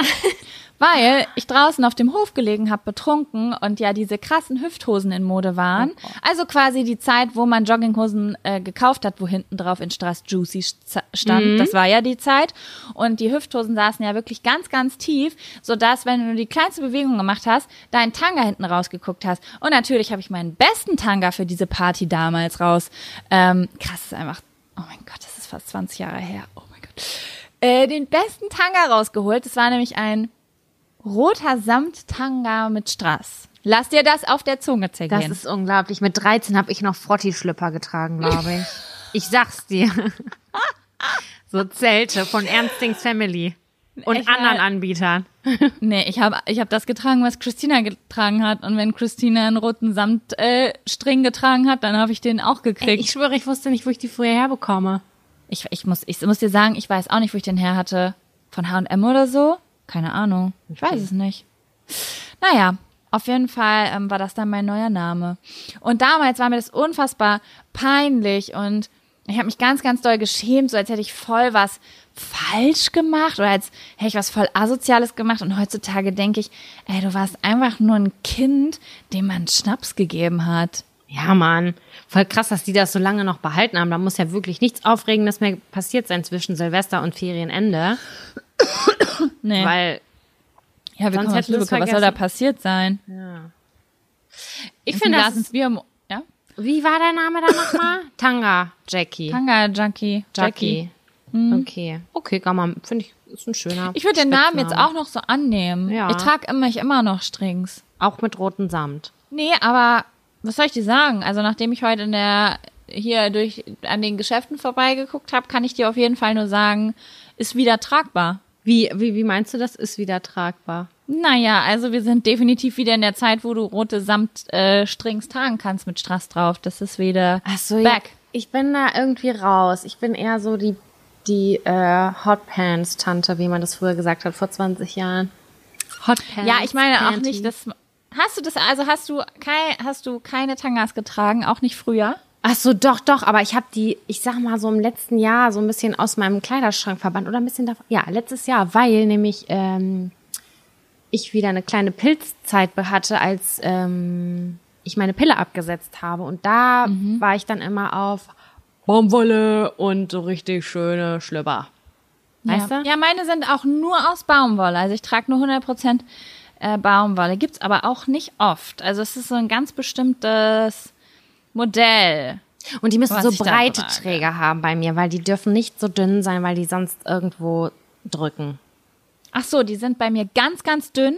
Weil ich draußen auf dem Hof gelegen habe, betrunken und ja diese krassen Hüfthosen in Mode waren. Oh Also quasi die Zeit, wo man Jogginghosen äh, gekauft hat, wo hinten drauf in Straß Juicy st- stand. Mhm. Das war ja die Zeit. Und die Hüfthosen saßen ja wirklich ganz, ganz tief, sodass, wenn du die kleinste Bewegung gemacht hast, dein Tanga hinten rausgeguckt hast. Und natürlich habe ich meinen besten Tanga für diese Party damals raus. Ähm, krass, ist einfach, oh mein Gott, das ist fast 20 Jahre her. Oh mein Gott. Äh, den besten Tanga rausgeholt. Das war nämlich ein roter Samttanga mit Strass. Lass dir das auf der Zunge Das zergehen. ist unglaublich. Mit 13 habe ich noch Frotti-Schlüpper getragen, glaube ich. Ich sag's dir. So Zelte von Ernstings Family und mal? anderen Anbietern. nee, ich habe ich hab das getragen, was Christina getragen hat. Und wenn Christina einen roten Samtstring äh, getragen hat, dann habe ich den auch gekriegt. Ich schwöre, ich wusste nicht, wo ich die früher herbekomme. Ich, ich, muss, ich muss dir sagen, ich weiß auch nicht, wo ich den her hatte. Von H&M oder so? Keine Ahnung. Ich weiß es nicht. Naja, auf jeden Fall ähm, war das dann mein neuer Name. Und damals war mir das unfassbar peinlich und ich habe mich ganz, ganz doll geschämt, so als hätte ich voll was falsch gemacht oder als hätte ich was voll Asoziales gemacht. Und heutzutage denke ich, ey, du warst einfach nur ein Kind, dem man Schnaps gegeben hat. Ja, Mann. Voll krass, dass die das so lange noch behalten haben. Da muss ja wirklich nichts Aufregendes mehr passiert sein zwischen Silvester und Ferienende. Nee. Weil ja, wir sonst hätten wir. Was soll da passiert sein? ich Ein finde das. Bier im- ja? Wie war der Name da nochmal? Tanga Jackie. Tanga Junkie. Jackie. Jackie. Okay. Okay, kann man, finde ich, ist ein schöner. Ich würde den Namen jetzt auch noch so annehmen. Ja. Ich trage immer, ich immer noch Strings. Auch mit rotem Samt. Nee, aber was soll ich dir sagen? Also nachdem ich heute in der hier durch an den Geschäften vorbeigeguckt habe, kann ich dir auf jeden Fall nur sagen, ist wieder tragbar. Wie, wie, wie meinst du, das ist wieder tragbar? Naja, also wir sind definitiv wieder in der Zeit, wo du rote Samtstrings äh, tragen kannst mit Strass drauf. Das ist wieder Ach so, back. Ich bin da irgendwie raus. Ich bin eher so die, die äh, Hotpants-Tante, wie man das früher gesagt hat, vor 20 Jahren. Hotpants. Ja, ich meine auch nicht, dass hast du das also hast du kein, hast du keine Tangas getragen, auch nicht früher? Ach so, doch, doch, aber ich habe die, ich sag mal so im letzten Jahr so ein bisschen aus meinem Kleiderschrank verbannt oder ein bisschen davon. Ja, letztes Jahr, weil nämlich ähm, ich wieder eine kleine Pilzzeit hatte, als ähm, ich meine Pille abgesetzt habe. Und da war ich dann immer auf Baumwolle und so richtig schöne Schlüpper. Weißt ja. du? Ja, meine sind auch nur aus Baumwolle. Also ich trage nur 100% äh, Baumwolle. Gibt's aber auch nicht oft. Also es ist so ein ganz bestimmtes Modell. Und die müssen so breite. Träger haben bei mir, weil die dürfen nicht so dünn sein, weil die sonst irgendwo drücken. Ach so, die sind bei mir ganz, ganz dünn.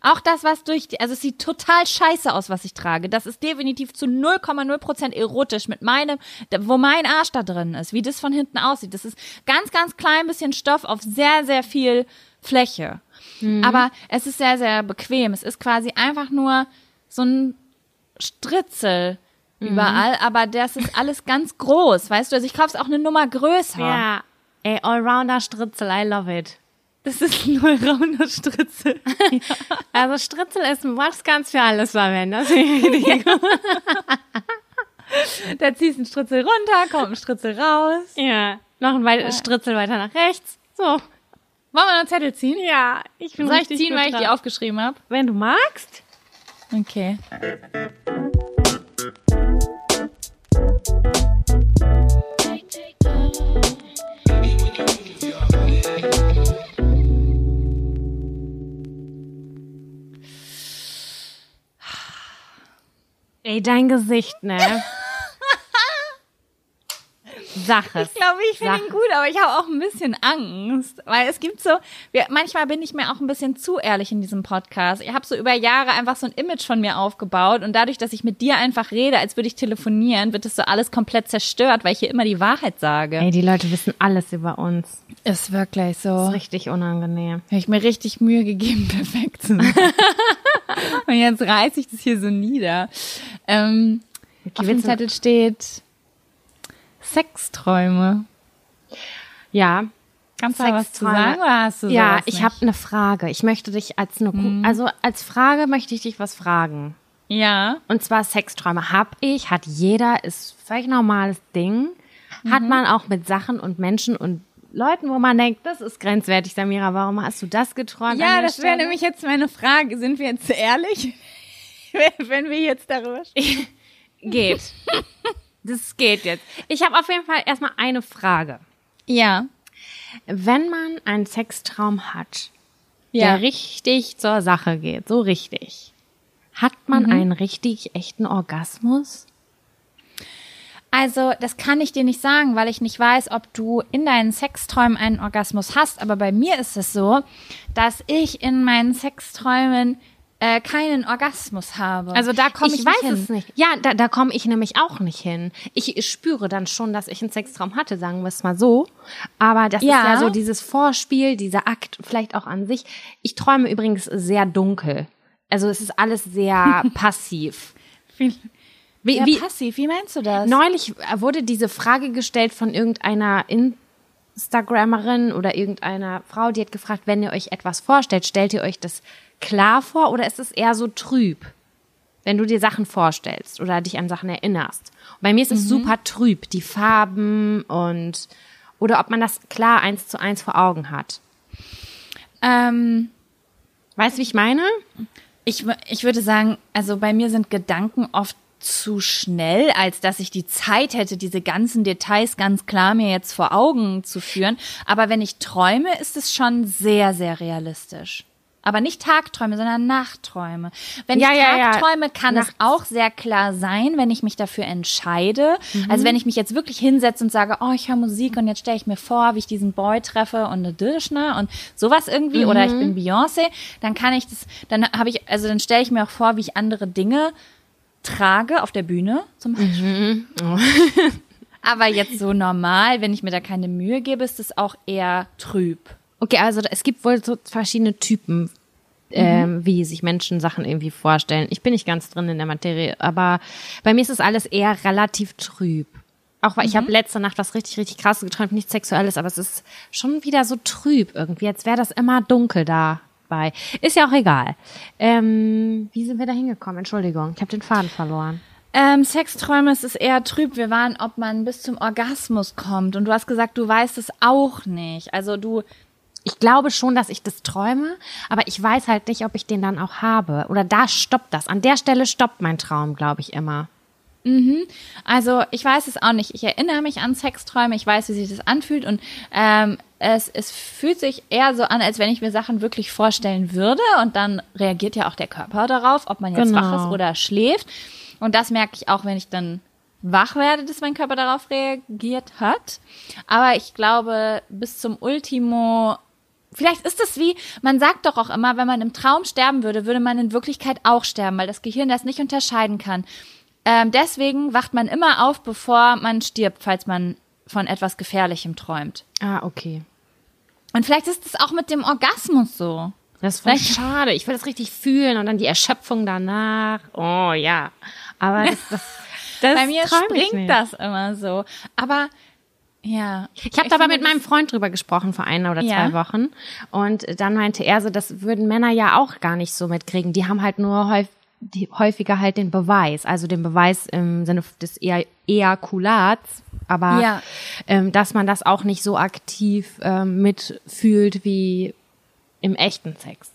Auch das, was durch die, also es sieht total scheiße aus, was ich trage. Das ist definitiv zu 0,0% erotisch mit meinem, wo mein Arsch da drin ist, wie das von hinten aussieht. Das ist ganz, ganz klein bisschen Stoff auf sehr, sehr viel Fläche. Aber es ist sehr, sehr bequem. Es ist quasi einfach nur so ein Stritzel überall, aber das ist alles ganz groß, weißt du? Also ich kauf's auch eine Nummer größer. Ja. Ey, Allrounder Stritzel, I love it. Das ist ein Allrounder Stritzel. Also Stritzel ist was ganz für alles verwenden. Das. Da ziehst du einen Stritzel runter, kommt ein Stritzel raus. Ja. Noch ein weit Stritzel weiter nach rechts. So. Wollen wir noch Zettel ziehen? Ja, ich bin Soll ich ziehen, weil ich die dran. aufgeschrieben habe? Wenn du magst. Okay. Ey, dein Gesicht, ne? Sag es. Ich glaube, ich finde ihn gut, aber ich habe auch ein bisschen Angst, weil es gibt so, wir, manchmal bin ich mir auch ein bisschen zu ehrlich in diesem Podcast. Ich habe so über Jahre einfach so ein Image von mir aufgebaut und dadurch, dass ich mit dir einfach rede, als würde ich telefonieren, wird das so alles komplett zerstört, weil ich hier immer die Wahrheit sage. Ey, die Leute wissen alles über uns. Ist wirklich so. Ist richtig unangenehm. Habe ich mir richtig Mühe gegeben, perfekt zu sein. Und jetzt reiße ich das hier so nieder. Ähm, auf dem Zettel steht Sexträume. Ja. Kannst du da was zu sagen oder hast du Ja, ich habe eine Frage. Ich möchte dich als eine, Mhm. also als Frage möchte ich dich was fragen. Ja. Und zwar Sexträume hab ich, hat jeder, ist völlig normales Ding. Hat Mhm. man auch mit Sachen und Menschen und Leuten, wo man denkt, das ist grenzwertig, Samira, warum hast du das geträumt? Ja, das wäre nämlich jetzt meine Frage. Sind wir jetzt ehrlich? Wenn wir jetzt darüber sprechen. geht. Das geht jetzt. Ich habe auf jeden Fall erstmal eine Frage. Ja. Wenn man einen Sextraum hat, Ja. der richtig zur Sache geht, so richtig, hat man einen richtig echten Orgasmus? Also, das kann ich dir nicht sagen, weil ich nicht weiß, ob du in deinen Sexträumen einen Orgasmus hast. Aber bei mir ist es so, dass ich in meinen Sexträumen äh, keinen Orgasmus habe. Also da komme ich, ich nicht weiß hin. es nicht. Ja, da, da komme ich nämlich auch nicht hin. Ich spüre dann schon, dass ich einen Sextraum hatte, sagen wir es mal so. Aber das Ja. ist ja so dieses Vorspiel, dieser Akt vielleicht auch an sich. Ich träume übrigens sehr dunkel. Also es ist alles sehr passiv. Viel, Wie, ja, wie, passiv. Wie meinst du das? neulich wurde diese Frage gestellt von irgendeiner Instagrammerin oder irgendeiner Frau, die hat gefragt, wenn ihr euch etwas vorstellt, stellt ihr euch das klar vor oder ist es eher so trüb? Wenn du dir Sachen vorstellst oder dich an Sachen erinnerst. Und bei mir ist es super trüb, die Farben und oder ob man das klar eins zu eins vor Augen hat. Ähm, Weißt du, wie ich meine? ich, ich würde sagen, also bei mir sind Gedanken oft zu schnell, als dass ich die Zeit hätte, diese ganzen Details ganz klar mir jetzt vor Augen zu führen. Aber wenn ich träume, ist es schon sehr, sehr realistisch. Aber nicht Tagträume, sondern Nachtträume. Wenn Ja, ich ja, ja. Tagträume, kann es Nachts. auch sehr klar sein, wenn ich mich dafür entscheide. Also wenn ich mich jetzt wirklich hinsetze und sage, oh, ich höre Musik und jetzt stelle ich mir vor, wie ich diesen Boy treffe und eine Dirschner und sowas irgendwie oder ich bin Beyoncé, dann kann ich das, dann habe ich, also dann stelle ich mir auch vor, wie ich andere Dinge trage auf der Bühne zum Beispiel. Aber jetzt so normal, wenn ich mir da keine Mühe gebe, ist es auch eher trüb. Okay, also es gibt wohl so verschiedene Typen, ähm, wie sich Menschen Sachen irgendwie vorstellen. Ich bin nicht ganz drin in der Materie, aber bei mir ist es alles eher relativ trüb. Auch weil ich habe letzte Nacht was richtig, richtig krasses geträumt, nichts Sexuelles, aber es ist schon wieder so trüb irgendwie, als wäre das immer dunkel dabei. Ist ja auch egal. Ähm, wie sind wir da hingekommen? Entschuldigung, ich habe den Faden verloren. Ähm, Sexträume, es ist eher trüb. Wir waren, ob man bis zum Orgasmus kommt. Und du hast gesagt, du weißt es auch nicht. Also du, Ich glaube schon, dass ich das träume, aber ich weiß halt nicht, ob ich den dann auch habe. Oder da stoppt das. An der Stelle stoppt mein Traum, glaube ich, immer. also ich weiß es auch nicht. Ich erinnere mich an Sexträume. Ich weiß, wie sich das anfühlt. Und ähm, es, es fühlt sich eher so an, als wenn ich mir Sachen wirklich vorstellen würde. Und dann reagiert ja auch der Körper darauf, ob man jetzt Genau. wach ist oder schläft. Und das merke ich auch, wenn ich dann wach werde, dass mein Körper darauf reagiert hat. Aber ich glaube, bis zum Ultimo Vielleicht ist es wie, man sagt doch auch immer, wenn man im Traum sterben würde, würde man in Wirklichkeit auch sterben, weil das Gehirn das nicht unterscheiden kann. Ähm, deswegen wacht man immer auf, bevor man stirbt, falls man von etwas Gefährlichem träumt. Ah, okay. Und vielleicht ist es auch mit dem Orgasmus so. Das ist voll Vielleicht- schade. Ich will das richtig fühlen und dann die Erschöpfung danach. Oh ja. Aber das, das, das Bei mir springt das immer so. Aber ja. Ich habe aber mit meinem Freund drüber gesprochen vor einer oder Ja. zwei Wochen. Und dann meinte er so, das würden Männer ja auch gar nicht so mitkriegen. Die haben halt nur häufig häufiger halt den Beweis, also den Beweis im Sinne des Ejakulats, aber Ja. ähm, dass man das auch nicht so aktiv ähm, mitfühlt wie im echten Sex.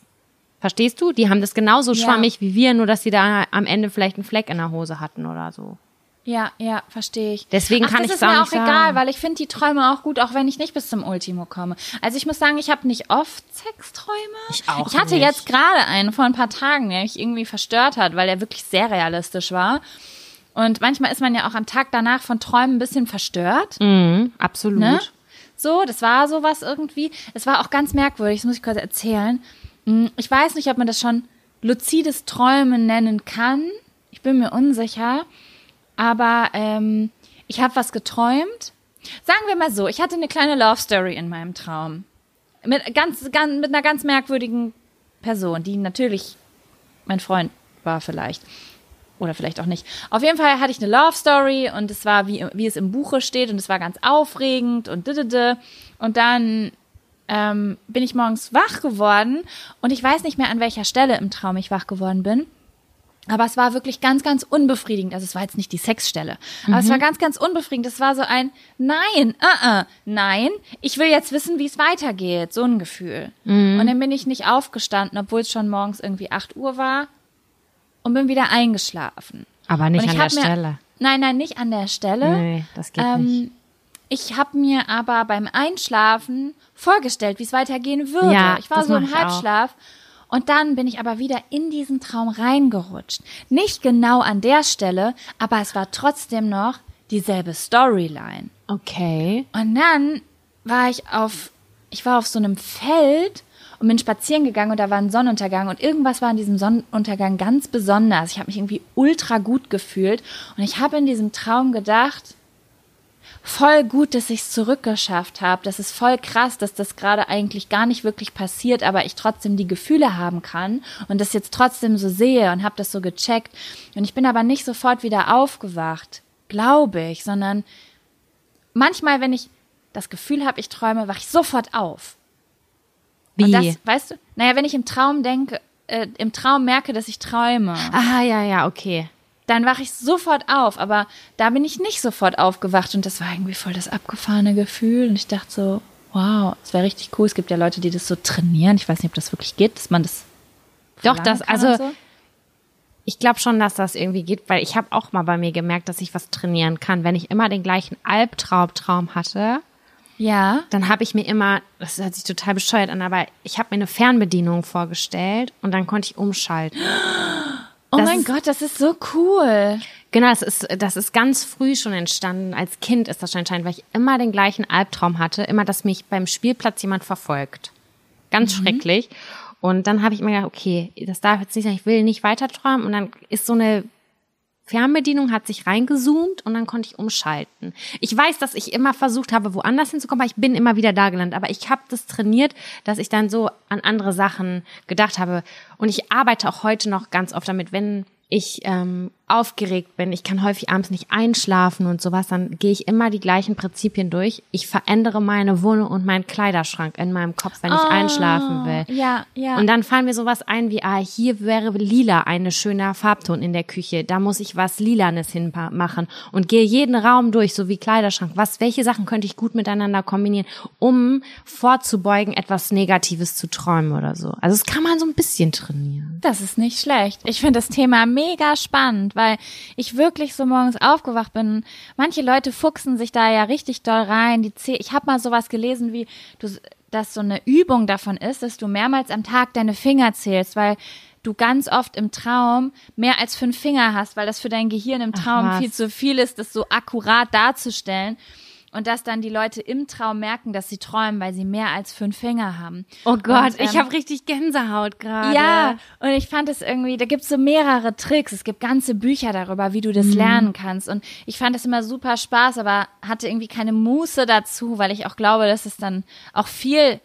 Verstehst du? Die haben das genauso Ja. schwammig wie wir, nur dass sie da am Ende vielleicht einen Fleck in der Hose hatten oder so. Ja, ja, verstehe ich. Deswegen Ach, kann das ich's ist auch mir nicht auch egal, sagen. weil ich finde die Träume auch gut, auch wenn ich nicht bis zum Ultimo komme. Also ich muss sagen, ich habe nicht oft Sexträume. Ich auch Ich hatte nicht. jetzt gerade einen vor ein paar Tagen, der mich irgendwie verstört hat, weil der wirklich sehr realistisch war. Und manchmal ist man ja auch am Tag danach von Träumen ein bisschen verstört. Mhm, absolut. Ne? So, das war sowas irgendwie. Es war auch ganz merkwürdig, das muss ich kurz erzählen. Hm, Ich weiß nicht, ob man das schon luzides Träumen nennen kann. Ich bin mir unsicher. Aber ähm, ich habe was geträumt. Sagen wir mal so, ich hatte eine kleine Love Story in meinem Traum. Mit, ganz, ganz, mit einer ganz merkwürdigen Person, die natürlich mein Freund war vielleicht. Oder vielleicht auch nicht. Auf jeden Fall hatte ich eine Love Story und es war, wie, wie es im Buche steht, und es war ganz aufregend und didede. Und dann ähm, bin ich morgens wach geworden und ich weiß nicht mehr, an welcher Stelle im Traum ich wach geworden bin. Aber es war wirklich ganz, ganz unbefriedigend. Also es war jetzt nicht die Sexstelle. Aber mhm. es war ganz, ganz unbefriedigend. Es war so ein Nein, uh -uh, nein, ich will jetzt wissen, wie es weitergeht. So ein Gefühl. Mhm. Und dann bin ich nicht aufgestanden, obwohl es schon morgens irgendwie 8 Uhr war und bin wieder eingeschlafen. Aber nicht an der mir, Stelle. Nein, nein, nicht an der Stelle. Nee, das geht ähm, nicht. Ich habe mir aber beim Einschlafen vorgestellt, wie es weitergehen würde. Ja, ich war so im Halbschlaf. Auch. Und dann bin ich aber wieder in diesen Traum reingerutscht. Nicht genau an der Stelle, aber es war trotzdem noch dieselbe Storyline. Okay. Und dann war ich auf, ich war auf so einem Feld und bin spazieren gegangen und da war ein Sonnenuntergang und irgendwas war an diesem Sonnenuntergang ganz besonders. Ich habe mich irgendwie ultra gut gefühlt und ich habe in diesem Traum gedacht, voll gut, dass ich es zurückgeschafft habe. Das ist voll krass, dass das gerade eigentlich gar nicht wirklich passiert, aber ich trotzdem die Gefühle haben kann und das jetzt trotzdem so sehe und habe das so gecheckt. Und ich bin aber nicht sofort wieder aufgewacht, glaube ich, sondern manchmal, wenn ich das Gefühl habe, ich träume, wache ich sofort auf. Wie? Und das, weißt du, naja, wenn ich im Traum denke, äh, im Traum merke, dass ich träume. Ah, ja, ja, okay dann wache ich sofort auf. Aber da bin ich nicht sofort aufgewacht und das war irgendwie voll das abgefahrene Gefühl. Und ich dachte so, wow, das wäre richtig cool. Es gibt ja Leute, die das so trainieren. Ich weiß nicht, ob das wirklich geht, dass man das. Doch, das, also. So. Ich glaube schon, dass das irgendwie geht, weil ich habe auch mal bei mir gemerkt, dass ich was trainieren kann. Wenn ich immer den gleichen Albtraumtraum hatte, ja. Dann habe ich mir immer, das hört sich total bescheuert an, aber ich habe mir eine Fernbedienung vorgestellt und dann konnte ich umschalten. Oh das mein Gott, das ist so cool. Genau, das ist, das ist ganz früh schon entstanden. Als Kind ist das anscheinend, weil ich immer den gleichen Albtraum hatte, immer, dass mich beim Spielplatz jemand verfolgt. Ganz mhm. schrecklich. Und dann habe ich mir gedacht, okay, das darf jetzt nicht sein, ich will nicht weiter träumen. Und dann ist so eine Fernbedienung hat sich reingezoomt und dann konnte ich umschalten. Ich weiß, dass ich immer versucht habe, woanders hinzukommen, aber ich bin immer wieder da gelandet. Aber ich habe das trainiert, dass ich dann so an andere Sachen gedacht habe. Und ich arbeite auch heute noch ganz oft damit, wenn ich ähm, aufgeregt bin, ich kann häufig abends nicht einschlafen und sowas, dann gehe ich immer die gleichen Prinzipien durch. Ich verändere meine Wohnung und meinen Kleiderschrank in meinem Kopf, wenn ich oh, einschlafen will. Ja, ja. Und dann fallen mir sowas ein wie, ah, hier wäre lila eine schöner Farbton in der Küche. Da muss ich was Lilanes hinmachen und gehe jeden Raum durch, so wie Kleiderschrank. Was, welche Sachen könnte ich gut miteinander kombinieren, um vorzubeugen, etwas Negatives zu träumen oder so. Also das kann man so ein bisschen trainieren. Das ist nicht schlecht. Ich finde das Thema mega spannend weil ich wirklich so morgens aufgewacht bin. Manche Leute fuchsen sich da ja richtig doll rein. Die ich habe mal sowas gelesen, wie du, dass so eine Übung davon ist, dass du mehrmals am Tag deine Finger zählst, weil du ganz oft im Traum mehr als fünf Finger hast, weil das für dein Gehirn im Traum Ach, viel zu viel ist, das so akkurat darzustellen und dass dann die Leute im Traum merken, dass sie träumen, weil sie mehr als fünf Finger haben. Oh Gott, und, ähm, ich habe richtig Gänsehaut gerade. Ja, und ich fand es irgendwie, da gibt's so mehrere Tricks. Es gibt ganze Bücher darüber, wie du das mhm. lernen kannst. Und ich fand es immer super Spaß, aber hatte irgendwie keine Muße dazu, weil ich auch glaube, dass es dann auch viel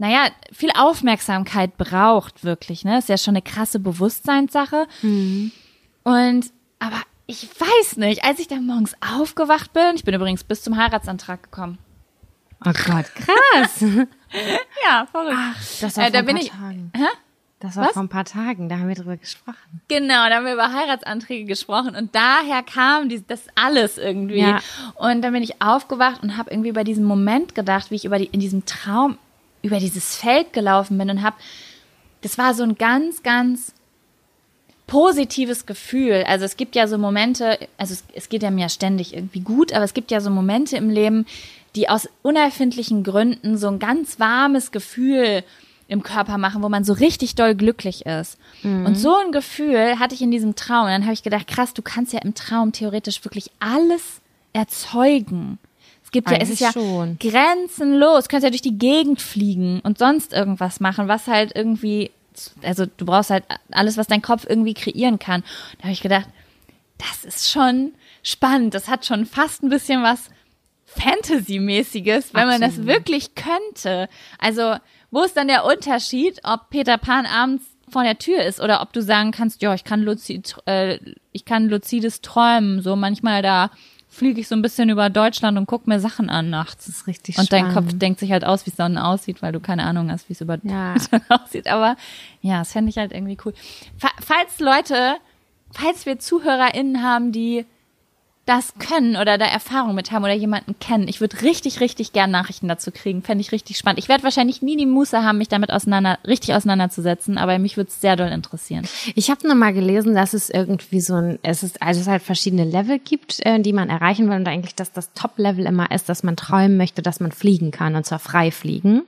naja, viel Aufmerksamkeit braucht, wirklich, ne? Ist ja schon eine krasse Bewusstseinssache. Mhm. Und, aber ich weiß nicht, als ich dann morgens aufgewacht bin, ich bin übrigens bis zum Heiratsantrag gekommen. Oh Gott, krass. ja, verrückt. Ach, das war äh, vor ein paar ich, Tagen. Hä? Das war Was? vor ein paar Tagen, da haben wir drüber gesprochen. Genau, da haben wir über Heiratsanträge gesprochen und daher kam die, das alles irgendwie. Ja. Und dann bin ich aufgewacht und habe irgendwie über diesen Moment gedacht, wie ich über die, in diesem Traum über dieses Feld gelaufen bin und habe, das war so ein ganz, ganz positives Gefühl. Also es gibt ja so Momente, also es, es geht ja mir ständig irgendwie gut, aber es gibt ja so Momente im Leben, die aus unerfindlichen Gründen so ein ganz warmes Gefühl im Körper machen, wo man so richtig doll glücklich ist. Mhm. Und so ein Gefühl hatte ich in diesem Traum. Und dann habe ich gedacht, krass, du kannst ja im Traum theoretisch wirklich alles erzeugen. Es gibt ja, es ist ja schon. grenzenlos. Du kannst ja durch die Gegend fliegen und sonst irgendwas machen, was halt irgendwie also du brauchst halt alles, was dein Kopf irgendwie kreieren kann. Da habe ich gedacht, das ist schon spannend. Das hat schon fast ein bisschen was Fantasy-mäßiges, wenn Absolut. man das wirklich könnte. Also, wo ist dann der Unterschied, ob Peter Pan abends vor der Tür ist oder ob du sagen kannst, ja, ich kann luzid, äh, ich kann luzides träumen, so manchmal da fliege ich so ein bisschen über Deutschland und gucke mir Sachen an nachts. Das ist richtig Und spannend. dein Kopf denkt sich halt aus, wie Sonne aussieht, weil du keine Ahnung hast, wie es über ja. Deutschland aussieht. Aber ja, das fände ich halt irgendwie cool. Falls Leute falls wir ZuhörerInnen haben, die das können oder da Erfahrung mit haben oder jemanden kennen. Ich würde richtig, richtig gern Nachrichten dazu kriegen. Fände ich richtig spannend. Ich werde wahrscheinlich nie die Muße haben, mich damit auseinander, richtig auseinanderzusetzen, aber mich würde es sehr doll interessieren. Ich habe noch mal gelesen, dass es irgendwie so ein, es ist, also es halt verschiedene Level gibt, äh, die man erreichen will und eigentlich, dass das Top-Level immer ist, dass man träumen möchte, dass man fliegen kann und zwar frei fliegen.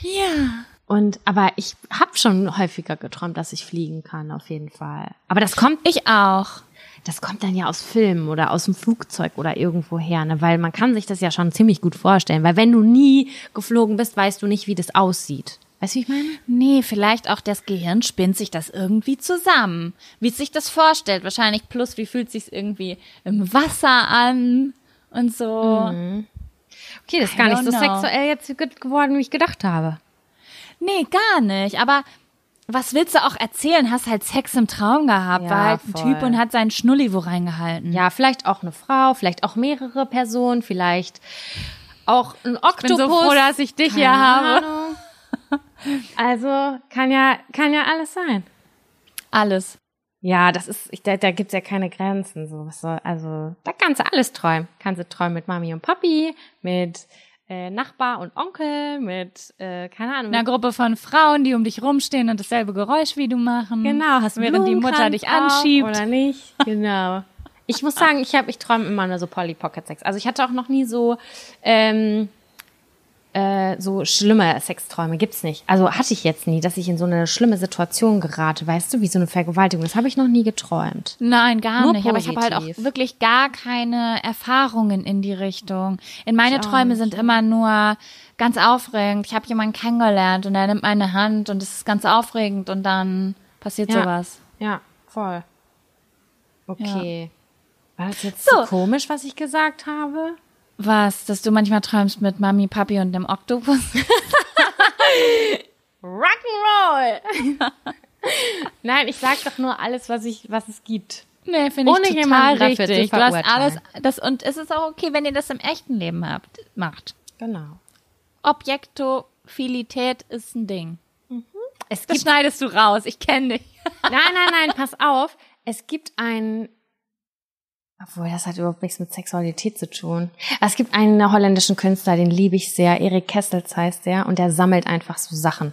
Ja. Und aber ich habe schon häufiger geträumt, dass ich fliegen kann, auf jeden Fall. Aber das kommt Ich auch. das kommt dann ja aus Filmen oder aus dem Flugzeug oder irgendwo her, ne? weil man kann sich das ja schon ziemlich gut vorstellen, weil wenn du nie geflogen bist, weißt du nicht, wie das aussieht. Weißt du, wie ich meine? Nee, vielleicht auch das Gehirn spinnt sich das irgendwie zusammen. Wie es sich das vorstellt. Wahrscheinlich plus, wie fühlt sich irgendwie im Wasser an und so. Okay, das ist gar nicht so know. sexuell jetzt ge- geworden, wie ich gedacht habe. Nee, gar nicht. Aber was willst du auch erzählen? Hast halt Sex im Traum gehabt. Ja, war halt ein voll. Typ und hat seinen Schnulli wo reingehalten. Ja, vielleicht auch eine Frau, vielleicht auch mehrere Personen, vielleicht auch ein Oktopus. bin so froh, dass ich dich Keine hier habe. Ahnung. Also kann ja, kann ja alles sein. Alles. Ja, das ist, ich, da, da gibt's ja keine Grenzen. So, was soll, also da kannst du alles träumen. Kannst du träumen mit Mami und Papi, mit äh, Nachbar und Onkel, mit, äh, keine Ahnung. Einer Gruppe von Frauen, die um dich rumstehen und dasselbe Geräusch wie du machen. genau, hast während die Mutter dich anschiebt. Oder nicht, genau. Ich muss sagen, ich habe, ich träume immer nur so Polly Pocket Sex. Also ich hatte auch noch nie so, ähm, äh, so schlimme Sexträume gibt's nicht. Also hatte ich jetzt nie, dass ich in so eine schlimme Situation gerate, weißt du, wie so eine Vergewaltigung. Das habe ich noch nie geträumt. Nein, gar Nur nicht. Aber ich habe halt auch positiv. wirklich gar keine Erfahrungen in die Richtung. In meine Träume nicht. sind immer nur ganz aufregend. Ich habe jemanden kennengelernt und er nimmt meine Hand und es ist ganz aufregend und dann passiert Ja. sowas. Ja, voll. Okay. War das jetzt So. so komisch, was ich gesagt habe? Was, dass du manchmal träumst mit Mami, Papi und dem Oktopus? Rock'n'Roll! Nein, ich sag doch nur alles, was ich, was es gibt. Nee, finde ich Ohne total richtig. Du hast alles, das, und es ist auch okay, wenn ihr das im echten Leben habt, macht. Genau. Objektophilisität ist ein Ding. Es Das schneidest du raus, ich kenne dich. Nein, nein, nein, pass auf. Es gibt ein, obwohl das hat überhaupt nichts mit Sexualität zu tun. Es gibt einen holländischen Künstler, den liebe ich sehr. Erik Kessels heißt der und der sammelt einfach so Sachen.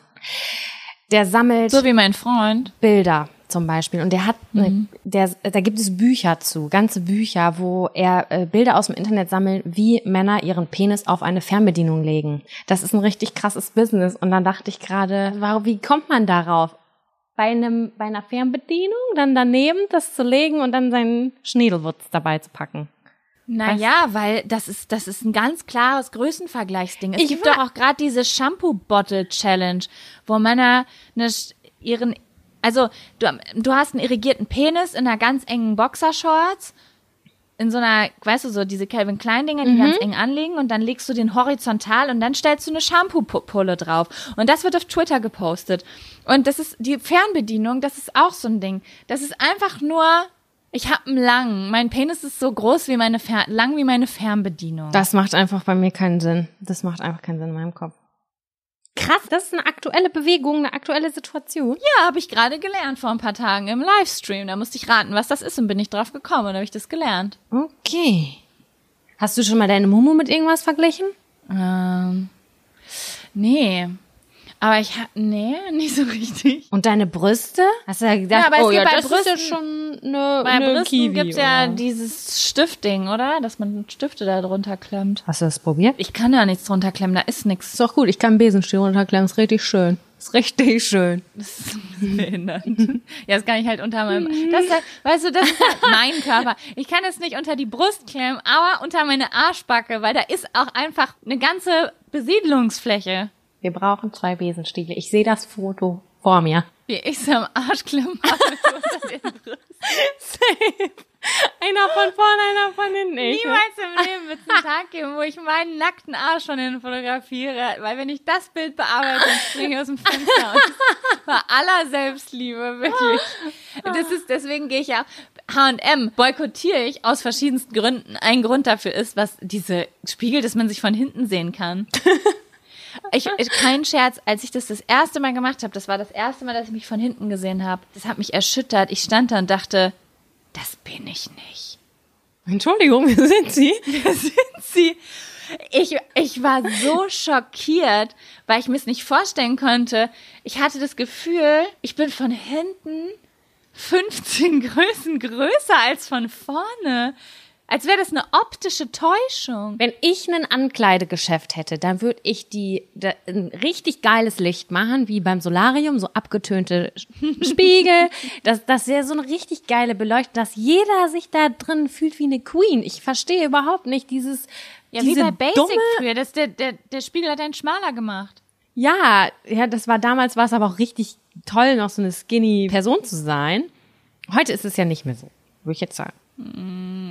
Der sammelt So wie mein Freund. Bilder zum Beispiel und der hat, ne, der, da gibt es Bücher zu, ganze Bücher, wo er äh, Bilder aus dem Internet sammelt, wie Männer ihren Penis auf eine Fernbedienung legen. Das ist ein richtig krasses Business und dann dachte ich gerade, warum, wie kommt man darauf? Bei einem, bei einer Fernbedienung dann daneben das zu legen und dann seinen Schniedelwurz dabei zu packen. Naja, weil das ist, das ist ein ganz klares Größenvergleichsding. Es Ich gibt doch auch gerade diese Shampoo-Bottle-Challenge, wo Männer eine, ihren, also du, du hast einen irrigierten Penis in einer ganz engen Boxershorts, in so einer, weißt du, so diese Calvin Klein Dinger, die ganz eng anliegen und dann legst du den horizontal und dann stellst du eine Shampoo-Pulle drauf. Und das wird auf Twitter gepostet. Und das ist die Fernbedienung, das ist auch so ein Ding. Das ist einfach nur, ich hab einen langen. Mein Penis ist so groß wie meine Fer lang wie meine Fernbedienung. Das macht einfach bei mir keinen Sinn. Das macht einfach keinen Sinn in meinem Kopf. Krass, das ist eine aktuelle Bewegung, eine aktuelle Situation. ja, habe ich gerade gelernt vor ein paar Tagen im Livestream. Da musste ich raten, was das ist und bin ich drauf gekommen und habe ich das gelernt. Okay. Hast du schon mal deine Mumu mit irgendwas verglichen? Ähm, nee. Aber ich hab, nee, nicht so richtig. Und deine Brüste? Hast du ja gedacht, Ja, aber es oh gibt ja, bei das ist ja Brüsten- schon eine, Bei eine Brüsten gibt's ja dieses Stiftding, oder? Dass man Stifte da drunter klemmt. Hast du das probiert? Ich kann da nichts drunter klemmen, da ist nichts. Ist doch gut, ich kann Besenstiel runterklemmen, ist richtig schön. Ist richtig schön. Das ist behindert. ja, das kann ich halt unter meinem. Das ist halt, weißt du, das ist halt mein Körper. Ich kann es nicht unter die Brust klemmen, aber unter meine Arschbacke, weil da ist auch einfach eine ganze Besiedlungsfläche. Wir brauchen zwei Besenstiele. Ich sehe das Foto vor mir. Wie ich es am Arsch klemme unter den Brüsten. Einer von vorne, einer von hinten. Ich. Niemals im Leben wird es einen Tag geben, wo ich meinen nackten Arsch von innen fotografiere, weil wenn ich das Bild bearbeite, dann springe ich aus dem Fenster. Bei aller Selbstliebe, wirklich. Das ist, deswegen gehe ich ja, H&M boykottiere ich aus verschiedensten Gründen. Ein Grund dafür ist, was diese Spiegel, dass man sich von hinten sehen kann. Ich, ich- kein Scherz, als ich das das erste Mal gemacht habe, das war das erste Mal, dass ich mich von hinten gesehen habe. Das hat mich erschüttert. Ich stand da und dachte, bin ich nicht. Entschuldigung, wer sind Sie? Wer sind Sie? Ich, ich war so schockiert, weil ich mir es nicht vorstellen konnte. Ich hatte das Gefühl, ich bin von hinten 15 Größen größer als von vorne. Als wäre das eine optische Täuschung. Wenn ich ein Ankleidegeschäft hätte, dann würde ich die da, ein richtig geiles Licht machen, wie beim Solarium, so abgetönte Spiegel. Das, das wäre so eine richtig geile Beleuchtung, dass jeder sich da drin fühlt wie eine Queen. Ich verstehe überhaupt nicht dieses Ja, diese wie bei Basic dumme, früher. Das, der, der, der Spiegel hat einen schmaler gemacht. Ja, ja, das war damals war es aber auch richtig toll, noch so eine skinny Person zu sein. Heute ist es ja nicht mehr so, würde ich jetzt sagen.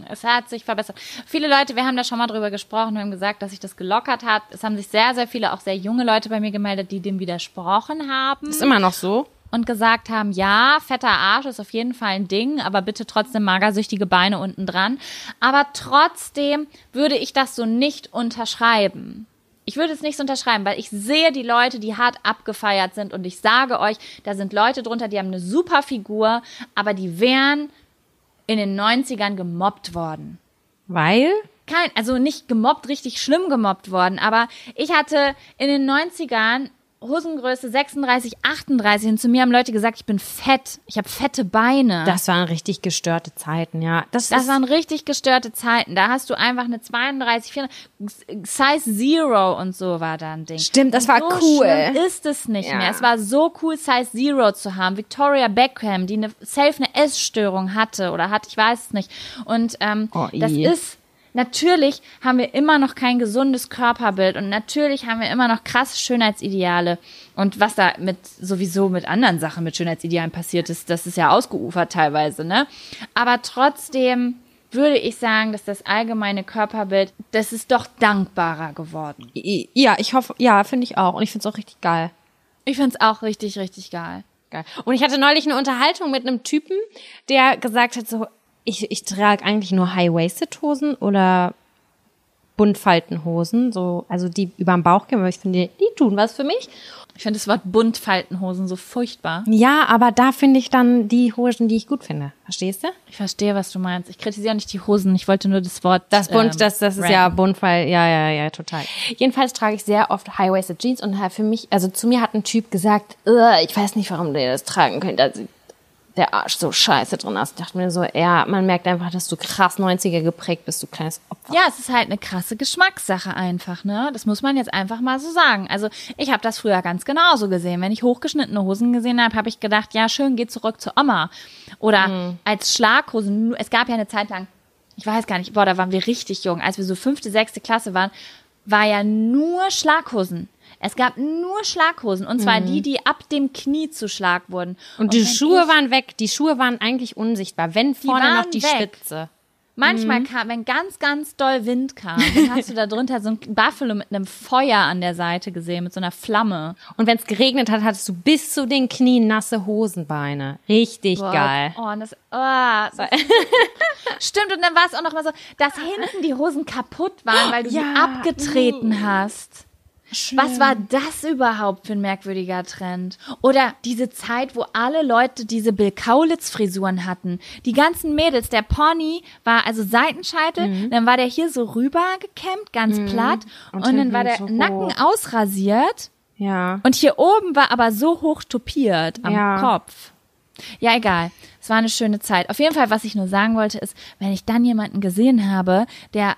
Es hat sich verbessert. Viele Leute, wir haben da schon mal drüber gesprochen, wir haben gesagt, dass sich das gelockert hat. Es haben sich sehr, sehr viele, auch sehr junge Leute bei mir gemeldet, die dem widersprochen haben Ist immer noch so. und gesagt haben, ja, fetter Arsch ist auf jeden Fall ein Ding, aber bitte trotzdem magersüchtige Beine unten dran. Aber trotzdem würde ich das so nicht unterschreiben. Ich würde es nicht so unterschreiben, weil ich sehe die Leute, die hart abgefeiert sind und ich sage euch, da sind Leute drunter, die haben eine super Figur, aber die wären in den 90ern gemobbt worden Weil? kein, also nicht gemobbt, richtig schlimm gemobbt worden, aber ich hatte in den 90ern Hosengröße 36, 38 und zu mir haben Leute gesagt, ich bin fett, ich habe fette Beine. Das waren richtig gestörte Zeiten, ja. Das, Das waren richtig gestörte Zeiten. Da hast du einfach eine 32, 34, Size Zero und so war da ein Ding. Stimmt, das und war so cool. Ist es nicht Ja. mehr. Es war so cool, Size Zero zu haben. Victoria Beckham, die eine safe eine Essstörung hatte oder hat, ich weiß es nicht. Und ähm, Oh, das ist Natürlich haben wir immer noch kein gesundes Körperbild und natürlich haben wir immer noch krasse Schönheitsideale. Und was da mit sowieso mit anderen Sachen mit Schönheitsidealen passiert ist, das ist ja ausgeufert teilweise, ne? Aber trotzdem würde ich sagen, dass das allgemeine Körperbild, das ist doch dankbarer geworden. ja, ich hoffe, ja, finde ich auch. Und ich finde es auch richtig geil. Ich find's auch richtig, richtig geil. Geil. Und ich hatte neulich eine Unterhaltung mit einem Typen, der gesagt hat, so, ich, ich trage eigentlich nur High-Waisted-Hosen oder Buntfaltenhosen, so, also die über den Bauch gehen, weil ich finde, die tun was für mich. Ich finde das Wort Buntfaltenhosen so furchtbar. Ja, aber da finde ich dann die Hosen, die ich gut finde. Verstehst du? Ich verstehe, was du meinst. Ich kritisiere nicht die Hosen, ich wollte nur das Wort. Das bunt, ähm, das, das ist ja ranten. buntfall, ja, ja, ja, total. Jedenfalls trage ich sehr oft High-Waisted Jeans und für mich, also zu mir hat ein Typ gesagt, "Ugh, ich weiß nicht, warum der das tragen könnte, also der Arsch so scheiße drin hast. Ich dachte mir so, ja, man merkt einfach, dass du krass 90er geprägt bist, du kleines Opfer. Ja, es ist halt eine krasse Geschmackssache einfach, ne? Das muss man jetzt einfach mal so sagen. Also ich habe das früher ganz genauso gesehen. Wenn ich hochgeschnittene Hosen gesehen habe, habe ich gedacht, ja, schön, geh zurück zur Oma. Oder als Schlaghosen, es gab ja eine Zeit lang, ich weiß gar nicht, boah, da waren wir richtig jung, als wir so fünfte, sechste Klasse waren, war ja nur Schlaghosen. Es gab nur Schlaghosen und zwar die, die ab dem Knie zu Schlag wurden. Und die wenn Schuhe ich- waren weg, die Schuhe waren eigentlich unsichtbar, wenn vorne noch die weg. Spitze. Manchmal Mhm. kam, wenn ganz, ganz doll Wind kam, dann hast du da drunter so ein Buffalo mit einem Feuer an der Seite gesehen, mit so einer Flamme. Und wenn es geregnet hat, hattest du bis zu den Knien nasse Hosenbeine. Richtig Boah, geil. Oh, und das, oh, das Stimmt, und dann war es auch noch mal so, dass hinten die Hosen kaputt waren, weil du Ja. sie abgetreten hast. Was war das überhaupt für ein merkwürdiger Trend? Oder diese Zeit, wo alle Leute diese Bill Kaulitz-Frisuren hatten. Die ganzen Mädels, der Pony war also Seitenscheitel, dann war der hier so rüber gekämmt, ganz platt. Und, Und dann war der so Nacken ausrasiert. Ja. Und hier oben war aber so hoch topiert am Ja. Kopf. Ja, egal. Es war eine schöne Zeit. Auf jeden Fall, was ich nur sagen wollte, ist, wenn ich dann jemanden gesehen habe, der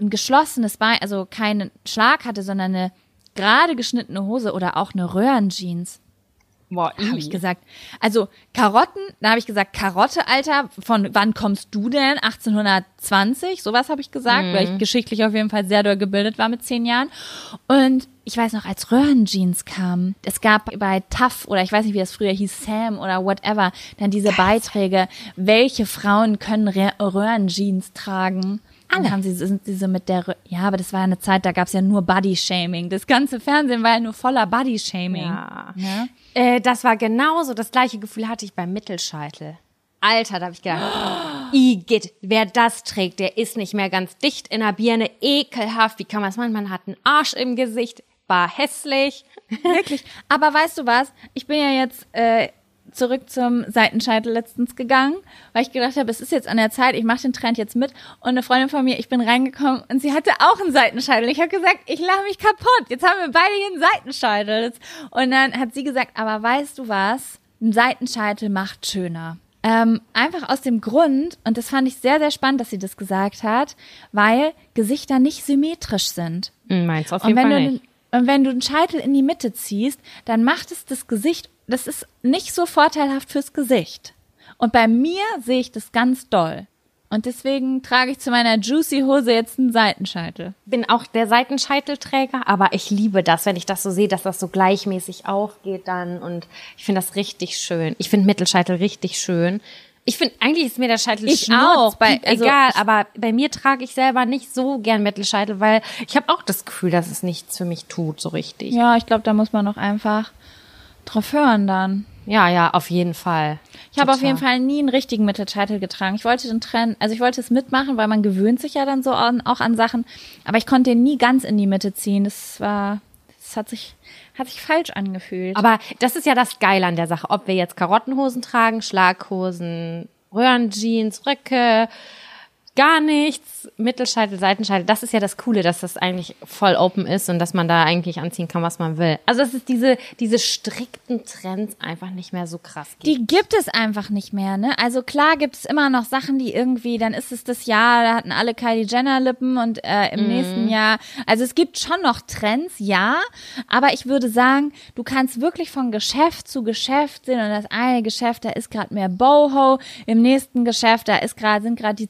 ein geschlossenes Bein, also keinen Schlag hatte, sondern eine gerade geschnittene Hose oder auch eine Röhrenjeans, Boah, habe ich gesagt. Also Karotten, da habe ich gesagt, Karotte, Alter, von wann kommst du denn? 1820, sowas habe ich gesagt, weil ich geschichtlich auf jeden Fall sehr doll gebildet war mit zehn Jahren. Und ich weiß noch, als Röhrenjeans kam, es gab bei TAF oder ich weiß nicht, wie das früher hieß, Sam oder whatever, dann diese Beiträge, welche Frauen können Rö- Röhrenjeans tragen? Alle. haben sie, sind sie so mit der, ja, aber das war ja eine Zeit, da gab es ja nur Body-Shaming. Das ganze Fernsehen war ja nur voller Body-Shaming. Ja. Ja. Äh, das war genauso. Das gleiche Gefühl hatte ich beim Mittelscheitel. Alter, da habe ich gedacht, Igitt, wer das trägt, der ist nicht mehr ganz dicht in der Birne, ekelhaft. Wie kann man das machen? Man hat einen Arsch im Gesicht, war hässlich. Wirklich. Aber weißt du was? Ich bin ja jetzt äh, zurück zum Seitenscheitel letztens gegangen, weil ich gedacht habe, es ist jetzt an der Zeit, ich mache den Trend jetzt mit. Und eine Freundin von mir, ich bin reingekommen und sie hatte auch einen Seitenscheitel. Ich habe gesagt, ich lache mich kaputt. Jetzt haben wir beide hier einen Seitenscheitel. Und dann hat sie gesagt, aber weißt du was? Ein Seitenscheitel macht schöner. Ähm, einfach aus dem Grund, und das fand ich sehr, sehr spannend, dass sie das gesagt hat, weil Gesichter nicht symmetrisch sind. Meins auf Und jeden wenn, Fall du, nicht. und wenn du den Scheitel in die Mitte ziehst, dann macht es das Gesicht, das ist nicht so vorteilhaft fürs Gesicht. Und bei mir sehe ich das ganz doll. Und deswegen trage ich zu meiner Juicy Hose jetzt einen Seitenscheitel. bin auch der Seitenscheitelträger, aber ich liebe das, wenn ich das so sehe, dass das so gleichmäßig aufgeht dann und ich finde das richtig schön. Ich finde Mittelscheitel richtig schön. Ich finde, eigentlich ist mir der Scheitel Ich auch, bei- also egal, aber bei mir trage ich selber nicht so gern Mittelscheitel, weil ich habe auch das Gefühl, dass es nichts für mich tut, so richtig. Ja, ich glaube, da muss man noch einfach drauf hören dann. Ja, ja, auf jeden Fall. Ich habe auf jeden Fall nie einen richtigen Mittelscheitel getragen. Ich wollte den Trend, also ich wollte es mitmachen, weil man gewöhnt sich ja dann so an, auch an Sachen, aber ich konnte den nie ganz in die Mitte ziehen. Das war, das hat sich, hat sich falsch angefühlt. Aber das ist ja das Geile an der Sache. Ob wir jetzt Karottenhosen tragen, Schlaghosen, Röhrenjeans, Röcke, gar nichts, Mittelscheitel, Seitenscheitel. Das ist ja das Coole, dass das eigentlich voll open ist und dass man da eigentlich anziehen kann, was man will. Also es ist diese, diese strikten Trends einfach nicht mehr so krass gibt. Die gibt es einfach nicht mehr, ne? Also klar gibt es immer noch Sachen, die irgendwie, dann ist es das Jahr, da hatten alle Kylie Jenner Lippen und äh, im nächsten Jahr. Also es gibt schon noch Trends, ja, aber ich würde sagen, du kannst wirklich von Geschäft zu Geschäft sehen und das eine Geschäft, da ist gerade mehr Boho, im nächsten Geschäft, da ist gerade sind gerade die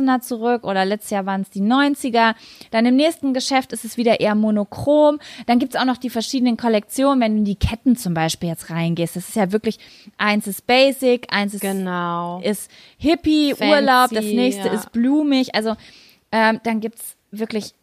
2000er zurück oder letztes Jahr waren es die 90er. Dann im nächsten Geschäft ist es wieder eher monochrom. Dann gibt's auch noch die verschiedenen Kollektionen, wenn du in die Ketten zum Beispiel jetzt reingehst. Das ist ja wirklich, eins ist Basic, eins ist, Genau. ist Hippie, Fancy, Urlaub, das nächste ja. ist blumig. Also ähm, dann gibt's wirklich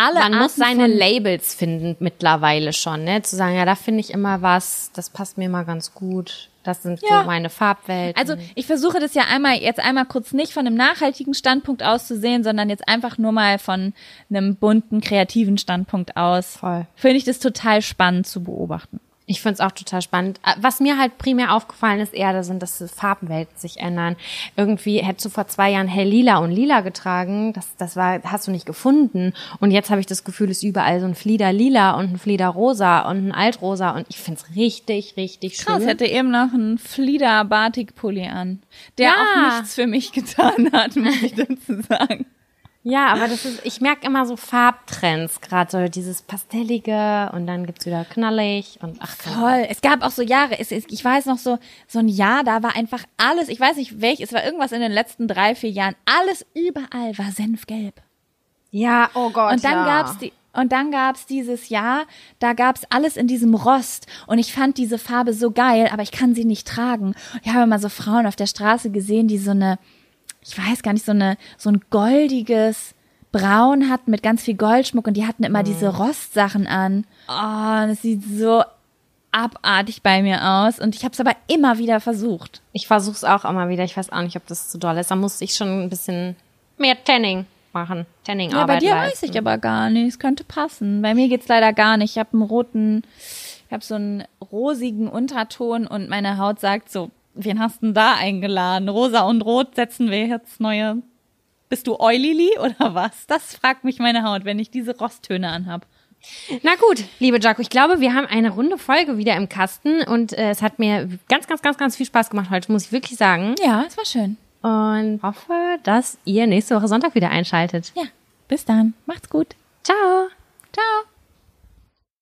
alle Man muss seine Labels finden mittlerweile schon, ne? Zu sagen, ja, da finde ich immer was, das passt mir mal ganz gut. Das sind Ja. so meine Farbwelten. Also ich versuche das ja einmal jetzt einmal kurz nicht von einem nachhaltigen Standpunkt aus zu sehen, sondern jetzt einfach nur mal von einem bunten, kreativen Standpunkt aus. Voll. Finde ich das total spannend zu beobachten. Ich finde es auch total spannend. Äh, Was mir halt primär aufgefallen ist, eher, das sind, dass die Farbenwelten sich ändern. Irgendwie hättest du vor zwei Jahren hell lila und lila getragen. Das, das war, hast du nicht gefunden. Und jetzt habe ich das Gefühl, es ist überall so ein Flieder lila und ein Flieder rosa und ein Altrosa. Und ich finde es richtig, richtig schön. Krass, hätte eben noch einen Flieder Batik-Pulli an, der Ja. auch nichts für mich getan hat, muss ich dazu sagen. Ja, aber das ist, ich merke immer so Farbtrends, gerade so dieses Pastellige und dann gibt's wieder knallig und ach Voll. Es gab auch so Jahre, es, es, ich weiß noch so, so ein Jahr, da war einfach alles, ich weiß nicht welches, es war irgendwas in den letzten drei, vier Jahren, alles überall war senfgelb. Ja, oh Gott. Und dann ja. gab's die und dann gab's dieses Jahr, da gab's alles in diesem Rost und ich fand diese Farbe so geil, aber ich kann sie nicht tragen. Ich habe mal so Frauen auf der Straße gesehen, die so eine, ich weiß gar nicht, so eine, so ein goldiges Braun hatten mit ganz viel Goldschmuck und die hatten immer diese Rostsachen an. Oh, das sieht so abartig bei mir aus und ich habe es aber immer wieder versucht. Ich versuch's auch immer wieder. Ich weiß auch nicht, ob das zu doll ist. Da muss ich schon ein bisschen mehr Tanning machen. Tanning Ja, bei dir leisten. weiß ich aber gar nicht. Es könnte passen. Bei mir geht's leider gar nicht. Ich habe einen roten, ich habe so einen rosigen Unterton und meine Haut sagt so, wen hast du denn da eingeladen? Rosa und Rot setzen wir jetzt neue. Bist du Eulili oder was? Das fragt mich meine Haut, wenn ich diese Rosttöne anhab. Na gut, liebe Jaco, ich glaube, wir haben eine runde Folge wieder im Kasten und äh, es hat mir ganz, ganz, ganz, ganz viel Spaß gemacht heute, muss ich wirklich sagen. Ja, es war schön. Und hoffe, dass ihr nächste Woche Sonntag wieder einschaltet. Ja, bis dann. Macht's gut. Ciao. Ciao.